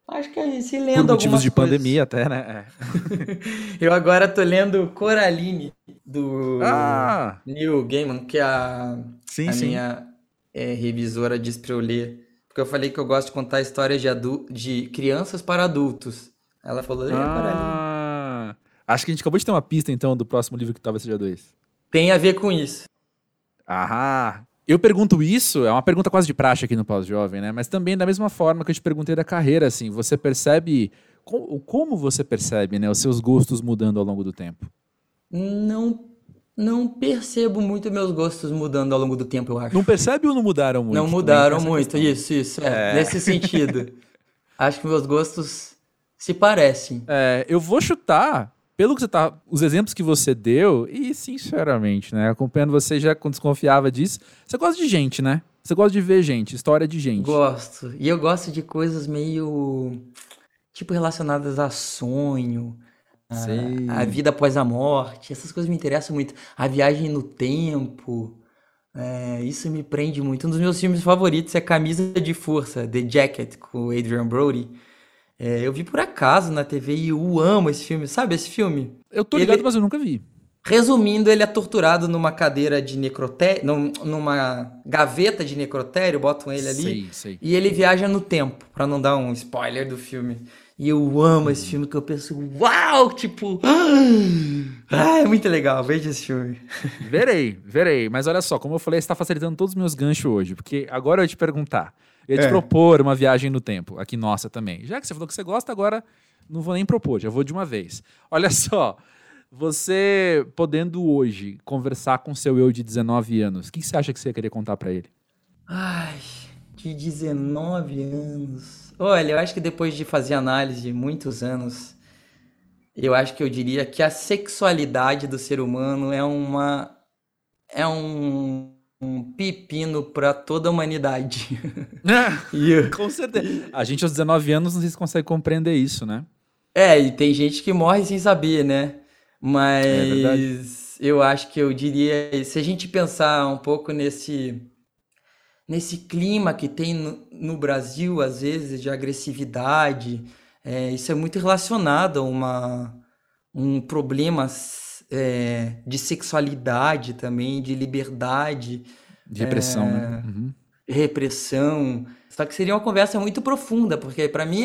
Acho que é se lendo Por motivos de coisas. pandemia até, né? É. eu agora tô lendo Coraline, do ah. Neil Gaiman, que a, sim, a sim. minha é, revisora disse pra eu ler. Porque eu falei que eu gosto de contar histórias de, de crianças para adultos. Ela falou, ah. Coraline. Acho que a gente acabou de ter uma pista, então, do próximo livro que talvez seja dois. Tem a ver com isso. Aham. Eu pergunto isso, é uma pergunta quase de praxe aqui no Pós-Jovem, né? Mas também da mesma forma que eu te perguntei da carreira, assim, você percebe... Como você percebe, né, os seus gostos mudando ao longo do tempo? Não não percebo muito meus gostos mudando ao longo do tempo, eu acho. Não percebe ou não mudaram muito? Não mudaram muito, questão. isso, isso. É, é. Nesse sentido. acho que meus gostos se parecem. É, eu vou chutar pelo que você tá, os exemplos que você deu, e sinceramente, né, acompanhando você já quando desconfiava disso, você gosta de gente, né? Você gosta de ver gente, história de gente. Gosto. E eu gosto de coisas meio tipo relacionadas a sonho, a, a, vida após a morte. Essas coisas me interessam muito. A viagem no tempo. É, isso me prende muito. Um dos meus filmes favoritos é Camisa de Força, The Jacket, com Adrian Brody. É, eu vi por acaso na TV e eu amo esse filme. Sabe esse filme? Eu tô ligado, ele, mas eu nunca vi. Resumindo, ele é torturado numa cadeira de necrotério, numa gaveta de necrotério, botam ele ali. Sei, sei. E ele viaja no tempo, para não dar um spoiler do filme. E eu amo esse filme que eu penso, uau, tipo, ah, é muito legal, veja esse filme. Verei, verei, mas olha só, como eu falei, você está facilitando todos os meus ganchos hoje, porque agora eu ia te perguntar, Eu ia te é. propor uma viagem no tempo, aqui nossa também. Já que você falou que você gosta, agora não vou nem propor, já vou de uma vez. Olha só, você podendo hoje conversar com seu eu de 19 anos, o que você acha que você ia querer contar para ele? Ai, de 19 anos. Olha, eu acho que depois de fazer análise de muitos anos, eu acho que eu diria que a sexualidade do ser humano é uma é um, um pepino para toda a humanidade. É, com certeza. A gente aos 19 anos não se consegue compreender isso, né? É, e tem gente que morre sem saber, né? Mas é eu acho que eu diria, se a gente pensar um pouco nesse nesse clima que tem no, no Brasil, às vezes, de agressividade, é, isso é muito relacionado a uma, um problema é, de sexualidade também, de liberdade. De repressão, é, né? Uhum. Repressão. Só que seria uma conversa muito profunda, porque para mim,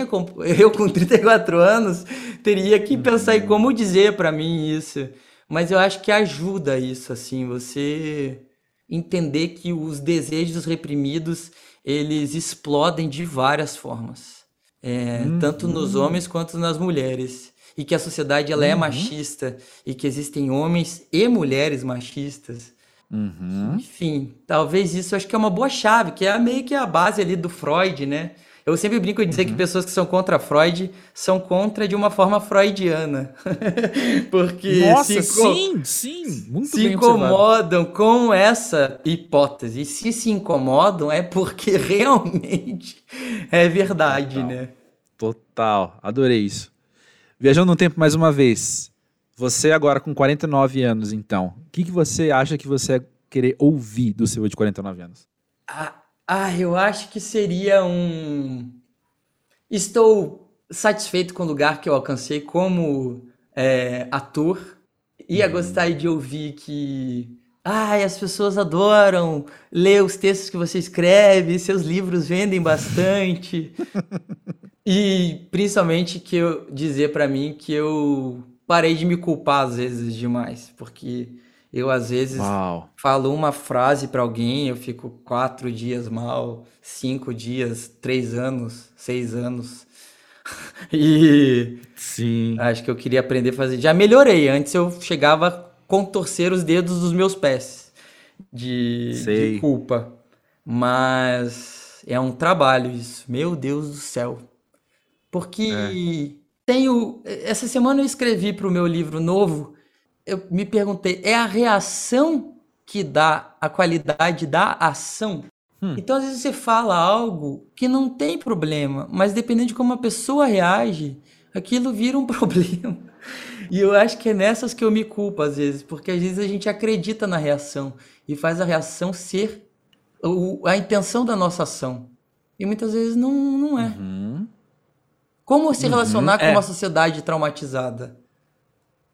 eu com 34 anos, teria que uhum. pensar em como dizer para mim isso. Mas eu acho que ajuda isso, assim, você entender que os desejos reprimidos, eles explodem de várias formas é, uhum. tanto nos homens quanto nas mulheres. E que a sociedade ela é uhum. é machista e que existem homens e mulheres machistas. Uhum. Enfim, talvez isso acho que é uma boa chave, que é meio que a base ali do Freud, né? Eu sempre brinco de dizer uhum. que pessoas que são contra Freud são contra de uma forma freudiana. Porque Nossa, se sim, sim, muito se incomodam observado. com essa hipótese. E se se incomodam é porque realmente é verdade, Total. né? Total, adorei isso. Viajando no tempo mais uma vez. Você agora com 49 anos, então, o que, que você acha que você ia querer ouvir do seu de 49 anos? Ah, ah, eu acho que seria um. Estou satisfeito com o lugar que eu alcancei como é, ator. Ia uhum. gostar de ouvir que. Ai, as pessoas adoram ler os textos que você escreve, seus livros vendem bastante. e principalmente que eu dizer para mim que eu parei de me culpar às vezes demais, porque eu, às vezes, Uau. falo uma frase para alguém, eu fico quatro dias mal, cinco dias, três anos, seis anos. e. Sim. Acho que eu queria aprender a fazer. Já melhorei. Antes eu chegava a contorcer os dedos dos meus pés de, de culpa. Mas é um trabalho isso. Meu Deus do céu. Porque é. tenho. Essa semana eu escrevi para o meu livro novo eu me perguntei, é a reação que dá a qualidade da ação? Hum. Então, às vezes você fala algo que não tem problema, mas dependendo de como a pessoa reage, aquilo vira um problema. E eu acho que é nessas que eu me culpo, às vezes, porque às vezes a gente acredita na reação e faz a reação ser a intenção da nossa ação. E muitas vezes não, não é. Uhum. Como se relacionar uhum. com é. uma sociedade traumatizada?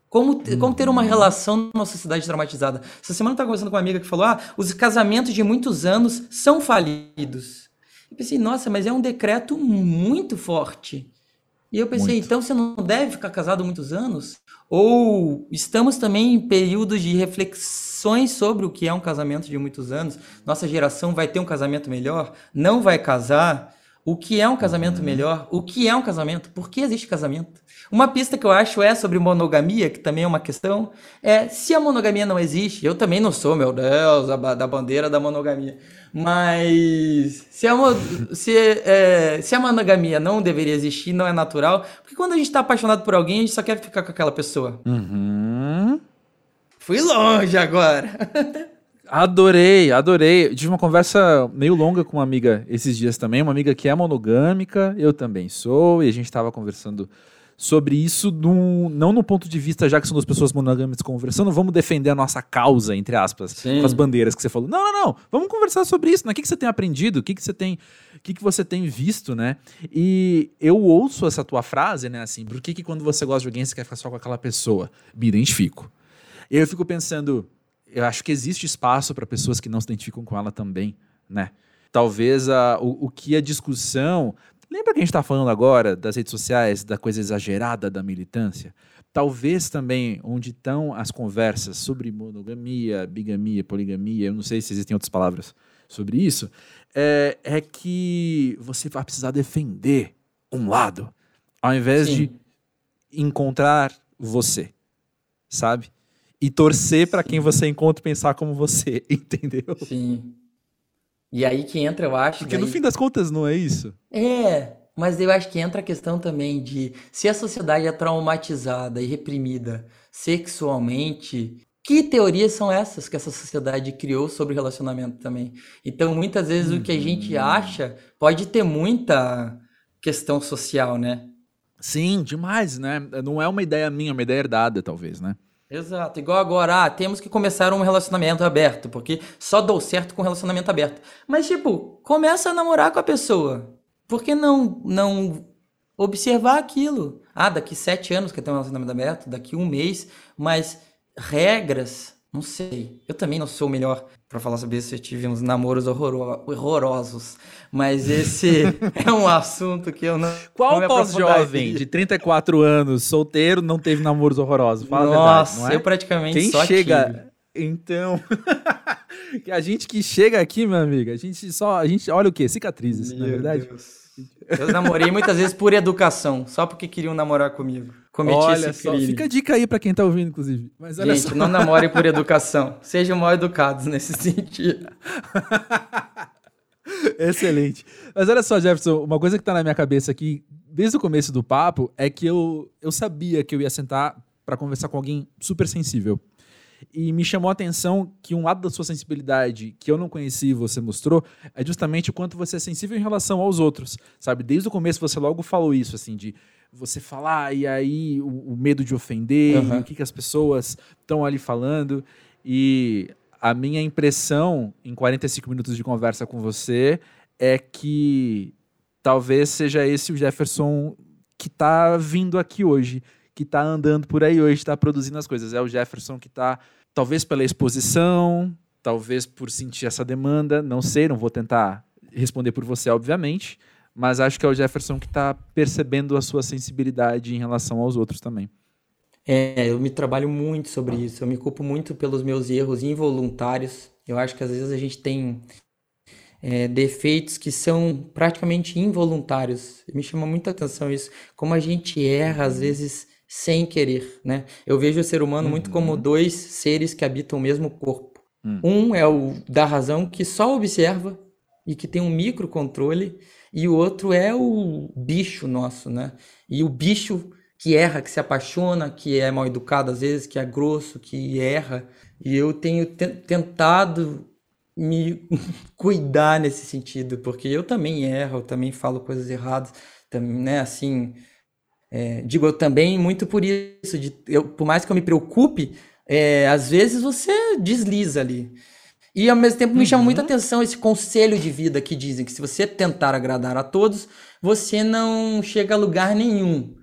Como, como ter uma uhum. relação numa sociedade traumatizada? Essa semana eu estava conversando com uma amiga que falou: ah, os casamentos de muitos anos são falidos. Eu pensei, nossa, mas é um decreto muito forte. E eu pensei, muito. então você não deve ficar casado muitos anos? Ou estamos também em períodos de reflexões sobre o que é um casamento de muitos anos? Nossa geração vai ter um casamento melhor? Não vai casar? O que é um casamento melhor? O que é um casamento? Por que existe casamento? Uma pista que eu acho é sobre monogamia, que também é uma questão, é se a monogamia não existe, eu também não sou, meu Deus, a, da bandeira da monogamia, mas se a, se, é, se a monogamia não deveria existir, não é natural, porque quando a gente está apaixonado por alguém, a gente só quer ficar com aquela pessoa. Uhum. Fui longe agora. Adorei, adorei. Tive uma conversa meio longa com uma amiga esses dias também, uma amiga que é monogâmica, eu também sou, e a gente estava conversando sobre isso, no, não no ponto de vista, já que são duas pessoas monogâmicas conversando, vamos defender a nossa causa, entre aspas, Sim. com as bandeiras que você falou. Não, não, não, vamos conversar sobre isso, né? O que, que você tem aprendido, o que, que você tem, o que, que você tem visto, né? E eu ouço essa tua frase, né, assim, por que, que quando você gosta de alguém você quer ficar só com aquela pessoa? Me identifico. E eu fico pensando, eu acho que existe espaço para pessoas que não se identificam com ela também, né? Talvez a, o, o que a discussão Lembra que a gente está falando agora das redes sociais, da coisa exagerada da militância? Talvez também onde estão as conversas sobre monogamia, bigamia, poligamia, eu não sei se existem outras palavras sobre isso, é, é que você vai precisar defender um lado, ao invés Sim. de encontrar você, sabe? E torcer para quem você encontra pensar como você, entendeu? Sim. E aí que entra, eu acho. Porque daí... no fim das contas não é isso. É, mas eu acho que entra a questão também de se a sociedade é traumatizada e reprimida sexualmente, que teorias são essas que essa sociedade criou sobre relacionamento também? Então, muitas vezes uhum. o que a gente uhum. acha pode ter muita questão social, né? Sim, demais, né? Não é uma ideia minha, é uma ideia herdada, talvez, né? Exato. Igual agora, ah, temos que começar um relacionamento aberto, porque só dou certo com relacionamento aberto. Mas, tipo, começa a namorar com a pessoa. Por que não, não observar aquilo? Ah, daqui sete anos quer ter um relacionamento aberto, daqui um mês, mas regras, não sei. Eu também não sou o melhor para falar sobre isso. Eu tive uns namoros horroro horrorosos, mas esse é um assunto que eu não. Qual pós-jovem de 34 anos, solteiro, não teve namoros horrorosos? Fala Nossa, verdade, é? eu praticamente Quem só chega. Tive. Então, a gente que chega aqui, meu amigo, a gente só, a gente olha o quê? Cicatrizes, meu na verdade. Deus. Eu namorei muitas vezes por educação, só porque queriam namorar comigo. Cometi olha esse só, crime. Fica a dica aí para quem tá ouvindo, inclusive. Mas olha Gente, só. não namore por educação. Sejam mal educados nesse sentido. Excelente. Mas olha só, Jefferson, uma coisa que tá na minha cabeça aqui, desde o começo do papo, é que eu, eu sabia que eu ia sentar para conversar com alguém super sensível. E me chamou a atenção que um lado da sua sensibilidade que eu não conheci e você mostrou é justamente o quanto você é sensível em relação aos outros, sabe? Desde o começo você logo falou isso, assim, de você falar e aí o, o medo de ofender, uhum. o que, que as pessoas estão ali falando. E a minha impressão em 45 minutos de conversa com você é que talvez seja esse o Jefferson que está vindo aqui hoje que está andando por aí hoje, está produzindo as coisas. É o Jefferson que está, talvez pela exposição, talvez por sentir essa demanda, não sei, não vou tentar responder por você, obviamente, mas acho que é o Jefferson que está percebendo a sua sensibilidade em relação aos outros também. É, eu me trabalho muito sobre isso, eu me culpo muito pelos meus erros involuntários. Eu acho que às vezes a gente tem é, defeitos que são praticamente involuntários. Me chama muita atenção isso, como a gente erra às vezes sem querer, né? Eu vejo o ser humano uhum. muito como uhum. dois seres que habitam o mesmo corpo. Uhum. Um é o da razão que só observa e que tem um microcontrole, e o outro é o bicho nosso, né? E o bicho que erra, que se apaixona, que é mal educado às vezes, que é grosso, que erra. E eu tenho tentado me cuidar nesse sentido, porque eu também erro, eu também falo coisas erradas, também, né? Assim, é, digo eu também muito por isso, de, eu, por mais que eu me preocupe, é, às vezes você desliza ali. E ao mesmo tempo me uhum. chama muita atenção esse conselho de vida que dizem que se você tentar agradar a todos, você não chega a lugar nenhum.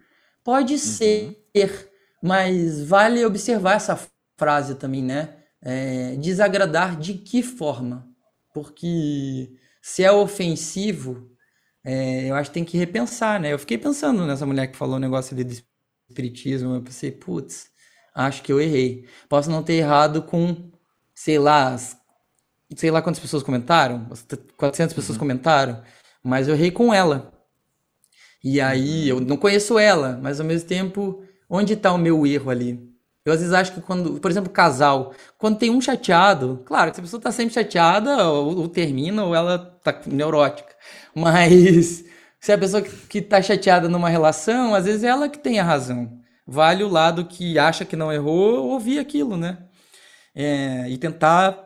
Pode uhum. ser, mas vale observar essa frase também, né? É, desagradar de que forma? Porque se é ofensivo, é, eu acho que tem que repensar, né? Eu fiquei pensando nessa mulher que falou o um negócio ali do espiritismo, eu pensei, putz, acho que eu errei. Posso não ter errado com, sei lá, sei lá quantas pessoas comentaram, 400 pessoas uhum. comentaram, mas eu errei com ela. E aí, eu não conheço ela, mas ao mesmo tempo, onde está o meu erro ali? Eu às vezes acho que quando, por exemplo, casal, quando tem um chateado, claro, se a pessoa tá sempre chateada, ou, ou termina, ou ela tá neurótica. Mas se a pessoa que tá chateada numa relação, às vezes é ela que tem a razão. Vale o lado que acha que não errou ouvir aquilo, né? É, e tentar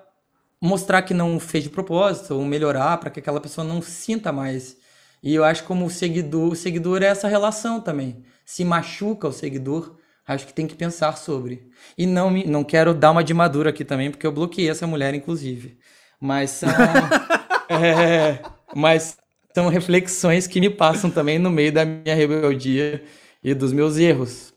mostrar que não fez de propósito, ou melhorar para que aquela pessoa não sinta mais. E eu acho como o seguidor, o seguidor é essa relação também. Se machuca o seguidor, acho que tem que pensar sobre. E não me, não quero dar uma de madura aqui também, porque eu bloqueei essa mulher, inclusive. Mas são. é, mas são reflexões que me passam também no meio da minha rebeldia e dos meus erros.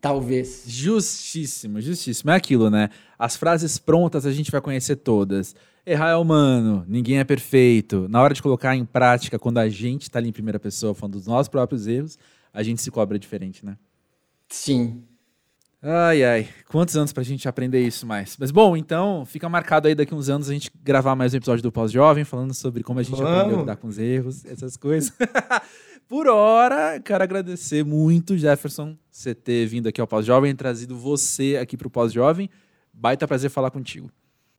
Talvez. Justíssimo, justíssimo. É aquilo, né? As frases prontas a gente vai conhecer todas. Errar é humano, ninguém é perfeito. Na hora de colocar em prática, quando a gente está ali em primeira pessoa falando dos nossos próprios erros, a gente se cobra diferente, né? Sim. Ai, ai. Quantos anos pra gente aprender isso mais? Mas bom, então fica marcado aí daqui uns anos a gente gravar mais um episódio do Pós-Jovem, falando sobre como a gente Vamos. aprendeu a lidar com os erros, essas coisas. Por hora, quero agradecer muito, Jefferson, você ter vindo aqui ao Pós-Jovem e trazido você aqui pro Pós-Jovem. Baita prazer falar contigo.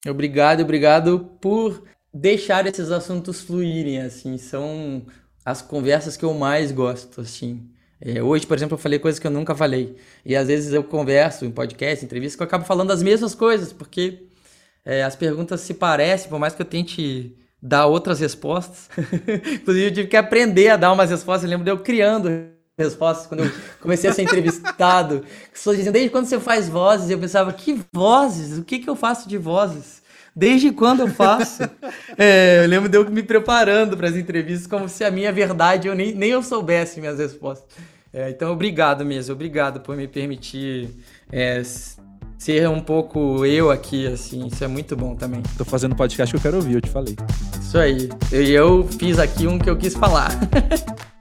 Obrigado, obrigado por deixar esses assuntos fluírem, assim, são as conversas que eu mais gosto, assim. É, hoje, por exemplo, eu falei coisas que eu nunca falei. E às vezes eu converso em podcast, em entrevista, que eu acabo falando as mesmas coisas, porque é, as perguntas se parecem, por mais que eu tente dar outras respostas. Inclusive, eu tive que aprender a dar umas respostas. Eu lembro de eu criando respostas quando eu comecei a ser entrevistado. As pessoas diziam, desde quando você faz vozes? Eu pensava, que vozes? O que, que eu faço de vozes? Desde quando eu faço? É, eu lembro de eu me preparando para as entrevistas como se a minha verdade eu nem, nem eu soubesse minhas respostas. É, então, obrigado mesmo, obrigado por me permitir é, ser um pouco eu aqui, assim, isso é muito bom também. Tô fazendo podcast que eu quero ouvir, eu te falei. Isso aí. E eu, eu fiz aqui um que eu quis falar.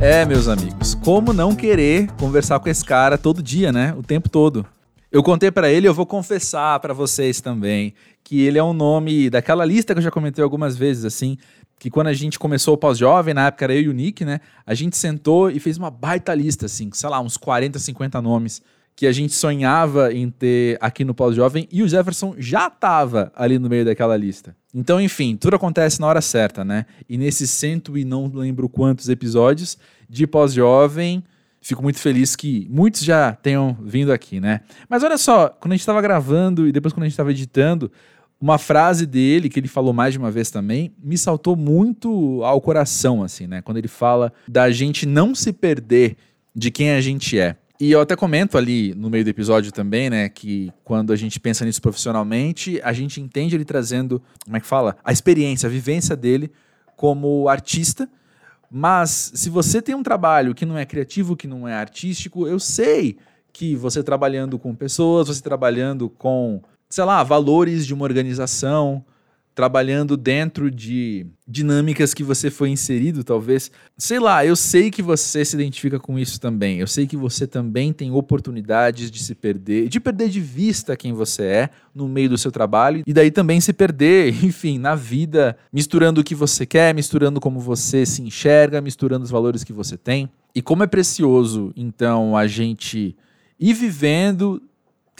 É, meus amigos, como não querer conversar com esse cara todo dia, né? O tempo todo. Eu contei pra ele, eu vou confessar pra vocês também, que ele é um nome daquela lista que eu já comentei algumas vezes, assim, que quando a gente começou o pós-jovem, na época era eu e o Nick, né? A gente sentou e fez uma baita lista, assim, sei lá, uns 40, 50 nomes que a gente sonhava em ter aqui no pós-jovem e o Jefferson já tava ali no meio daquela lista. Então, enfim, tudo acontece na hora certa, né? E nesses cento e não lembro quantos episódios de pós-jovem, fico muito feliz que muitos já tenham vindo aqui, né? Mas olha só, quando a gente estava gravando e depois quando a gente estava editando, uma frase dele, que ele falou mais de uma vez também, me saltou muito ao coração, assim, né? Quando ele fala da gente não se perder de quem a gente é. E eu até comento ali no meio do episódio também, né, que quando a gente pensa nisso profissionalmente, a gente entende ele trazendo, como é que fala? A experiência, a vivência dele como artista. Mas se você tem um trabalho que não é criativo, que não é artístico, eu sei que você trabalhando com pessoas, você trabalhando com, sei lá, valores de uma organização, trabalhando dentro de dinâmicas que você foi inserido, talvez. Sei lá, eu sei que você se identifica com isso também. Eu sei que você também tem oportunidades de se perder, de perder de vista quem você é no meio do seu trabalho e daí também se perder, enfim, na vida, misturando o que você quer, misturando como você se enxerga, misturando os valores que você tem. E como é precioso, então, a gente ir vivendo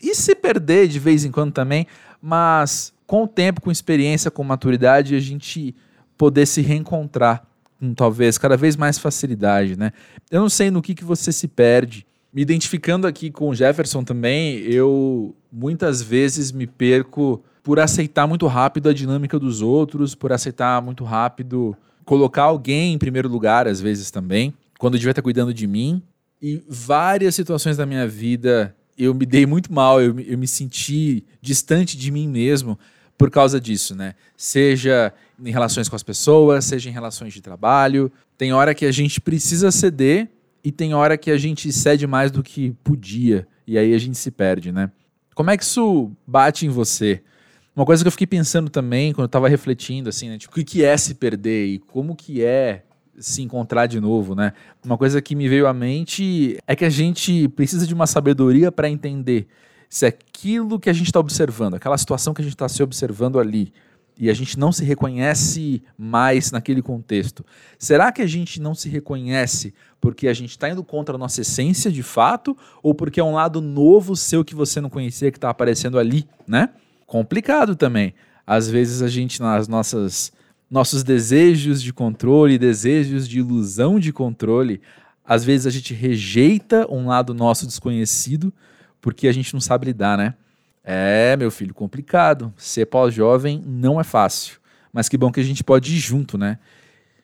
e se perder de vez em quando também, mas com o tempo, com experiência, com maturidade, a gente poder se reencontrar com talvez cada vez mais facilidade, né? Eu não sei no que, que você se perde. Me identificando aqui com o Jefferson também, eu muitas vezes me perco por aceitar muito rápido a dinâmica dos outros, por aceitar muito rápido colocar alguém em primeiro lugar, às vezes também, quando eu devia estar cuidando de mim. E várias situações da minha vida eu me dei muito mal, eu, me- eu me senti distante de mim mesmo por causa disso, né? Seja em relações com as pessoas, seja em relações de trabalho. Tem hora que a gente precisa ceder e tem hora que a gente cede mais do que podia. E aí a gente se perde, né? Como é que isso bate em você? Uma coisa que eu fiquei pensando também, quando eu tava refletindo, assim, né? Tipo, o que é se perder e como que é se encontrar de novo, né? Uma coisa que me veio à mente é que a gente precisa de uma sabedoria para entender se aquilo que a gente está observando, aquela situação que a gente está se observando ali, e a gente não se reconhece mais naquele contexto. Será que a gente não se reconhece porque a gente está indo contra a nossa essência de fato, ou porque é um lado novo seu que você não conhecia que está aparecendo ali, né? Complicado também. Às vezes a gente, nas nossas nossos desejos de controle, desejos de ilusão de controle, às vezes a gente rejeita um lado nosso desconhecido porque a gente não sabe lidar, né? É, meu filho, complicado. Ser pós-jovem não é fácil. Mas que bom que a gente pode ir junto, né?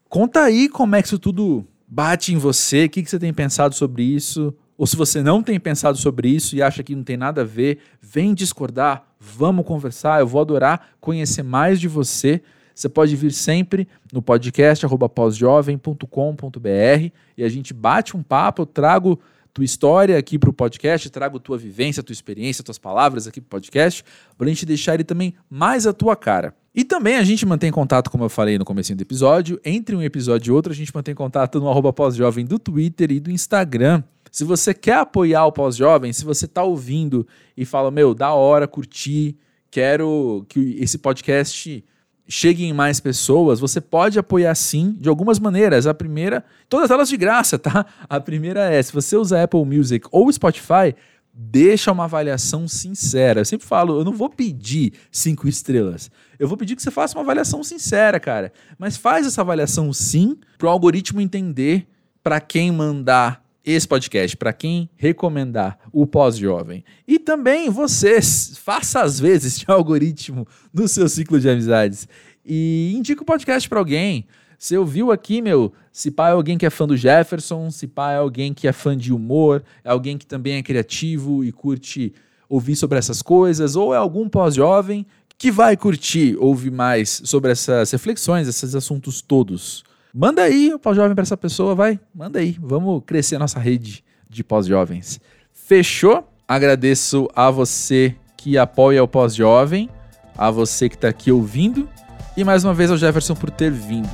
Conta aí como é que isso tudo bate em você, o que, que você tem pensado sobre isso, ou se você não tem pensado sobre isso e acha que não tem nada a ver, vem discordar, vamos conversar, eu vou adorar conhecer mais de você. Você pode vir sempre no podcast arroba pós-jovem.com.br e a gente bate um papo, eu trago tua história aqui para o podcast, trago tua vivência, tua experiência, tuas palavras aqui para o podcast, para a gente deixar ele também mais a tua cara. E também a gente mantém contato, como eu falei no começo do episódio. Entre um episódio e outro, a gente mantém contato no arroba pós-jovem do Twitter e do Instagram. Se você quer apoiar o pós-jovem, se você está ouvindo e fala, meu, da hora, curti, quero que esse podcast chegue em mais pessoas, você pode apoiar sim, de algumas maneiras. A primeira, todas elas de graça, tá? A primeira é, se você usa Apple Music ou Spotify, deixa uma avaliação sincera. Eu sempre falo, eu não vou pedir cinco estrelas. Eu vou pedir que você faça uma avaliação sincera, cara. Mas faz essa avaliação sim, para o algoritmo entender para quem mandar esse podcast, para quem recomendar o pós-jovem. E também você faça às vezes de algoritmo no seu ciclo de amizades e indica o podcast para alguém. Você ouviu aqui, meu, se pá é alguém que é fã do Jefferson, se pá é alguém que é fã de humor, é alguém que também é criativo e curte ouvir sobre essas coisas, ou é algum pós-jovem que vai curtir ouvir mais sobre essas reflexões, esses assuntos todos. Manda aí o pós-jovem para essa pessoa, vai. Manda aí. Vamos crescer a nossa rede de pós-jovens. Fechou? Agradeço a você que apoia o pós-jovem, a você que está aqui ouvindo e mais uma vez ao Jefferson por ter vindo.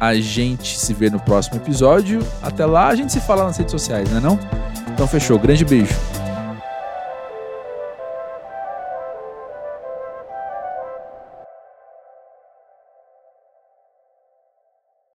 A gente se vê no próximo episódio. Até lá, a gente se fala nas redes sociais, não é não? Então fechou. Grande beijo.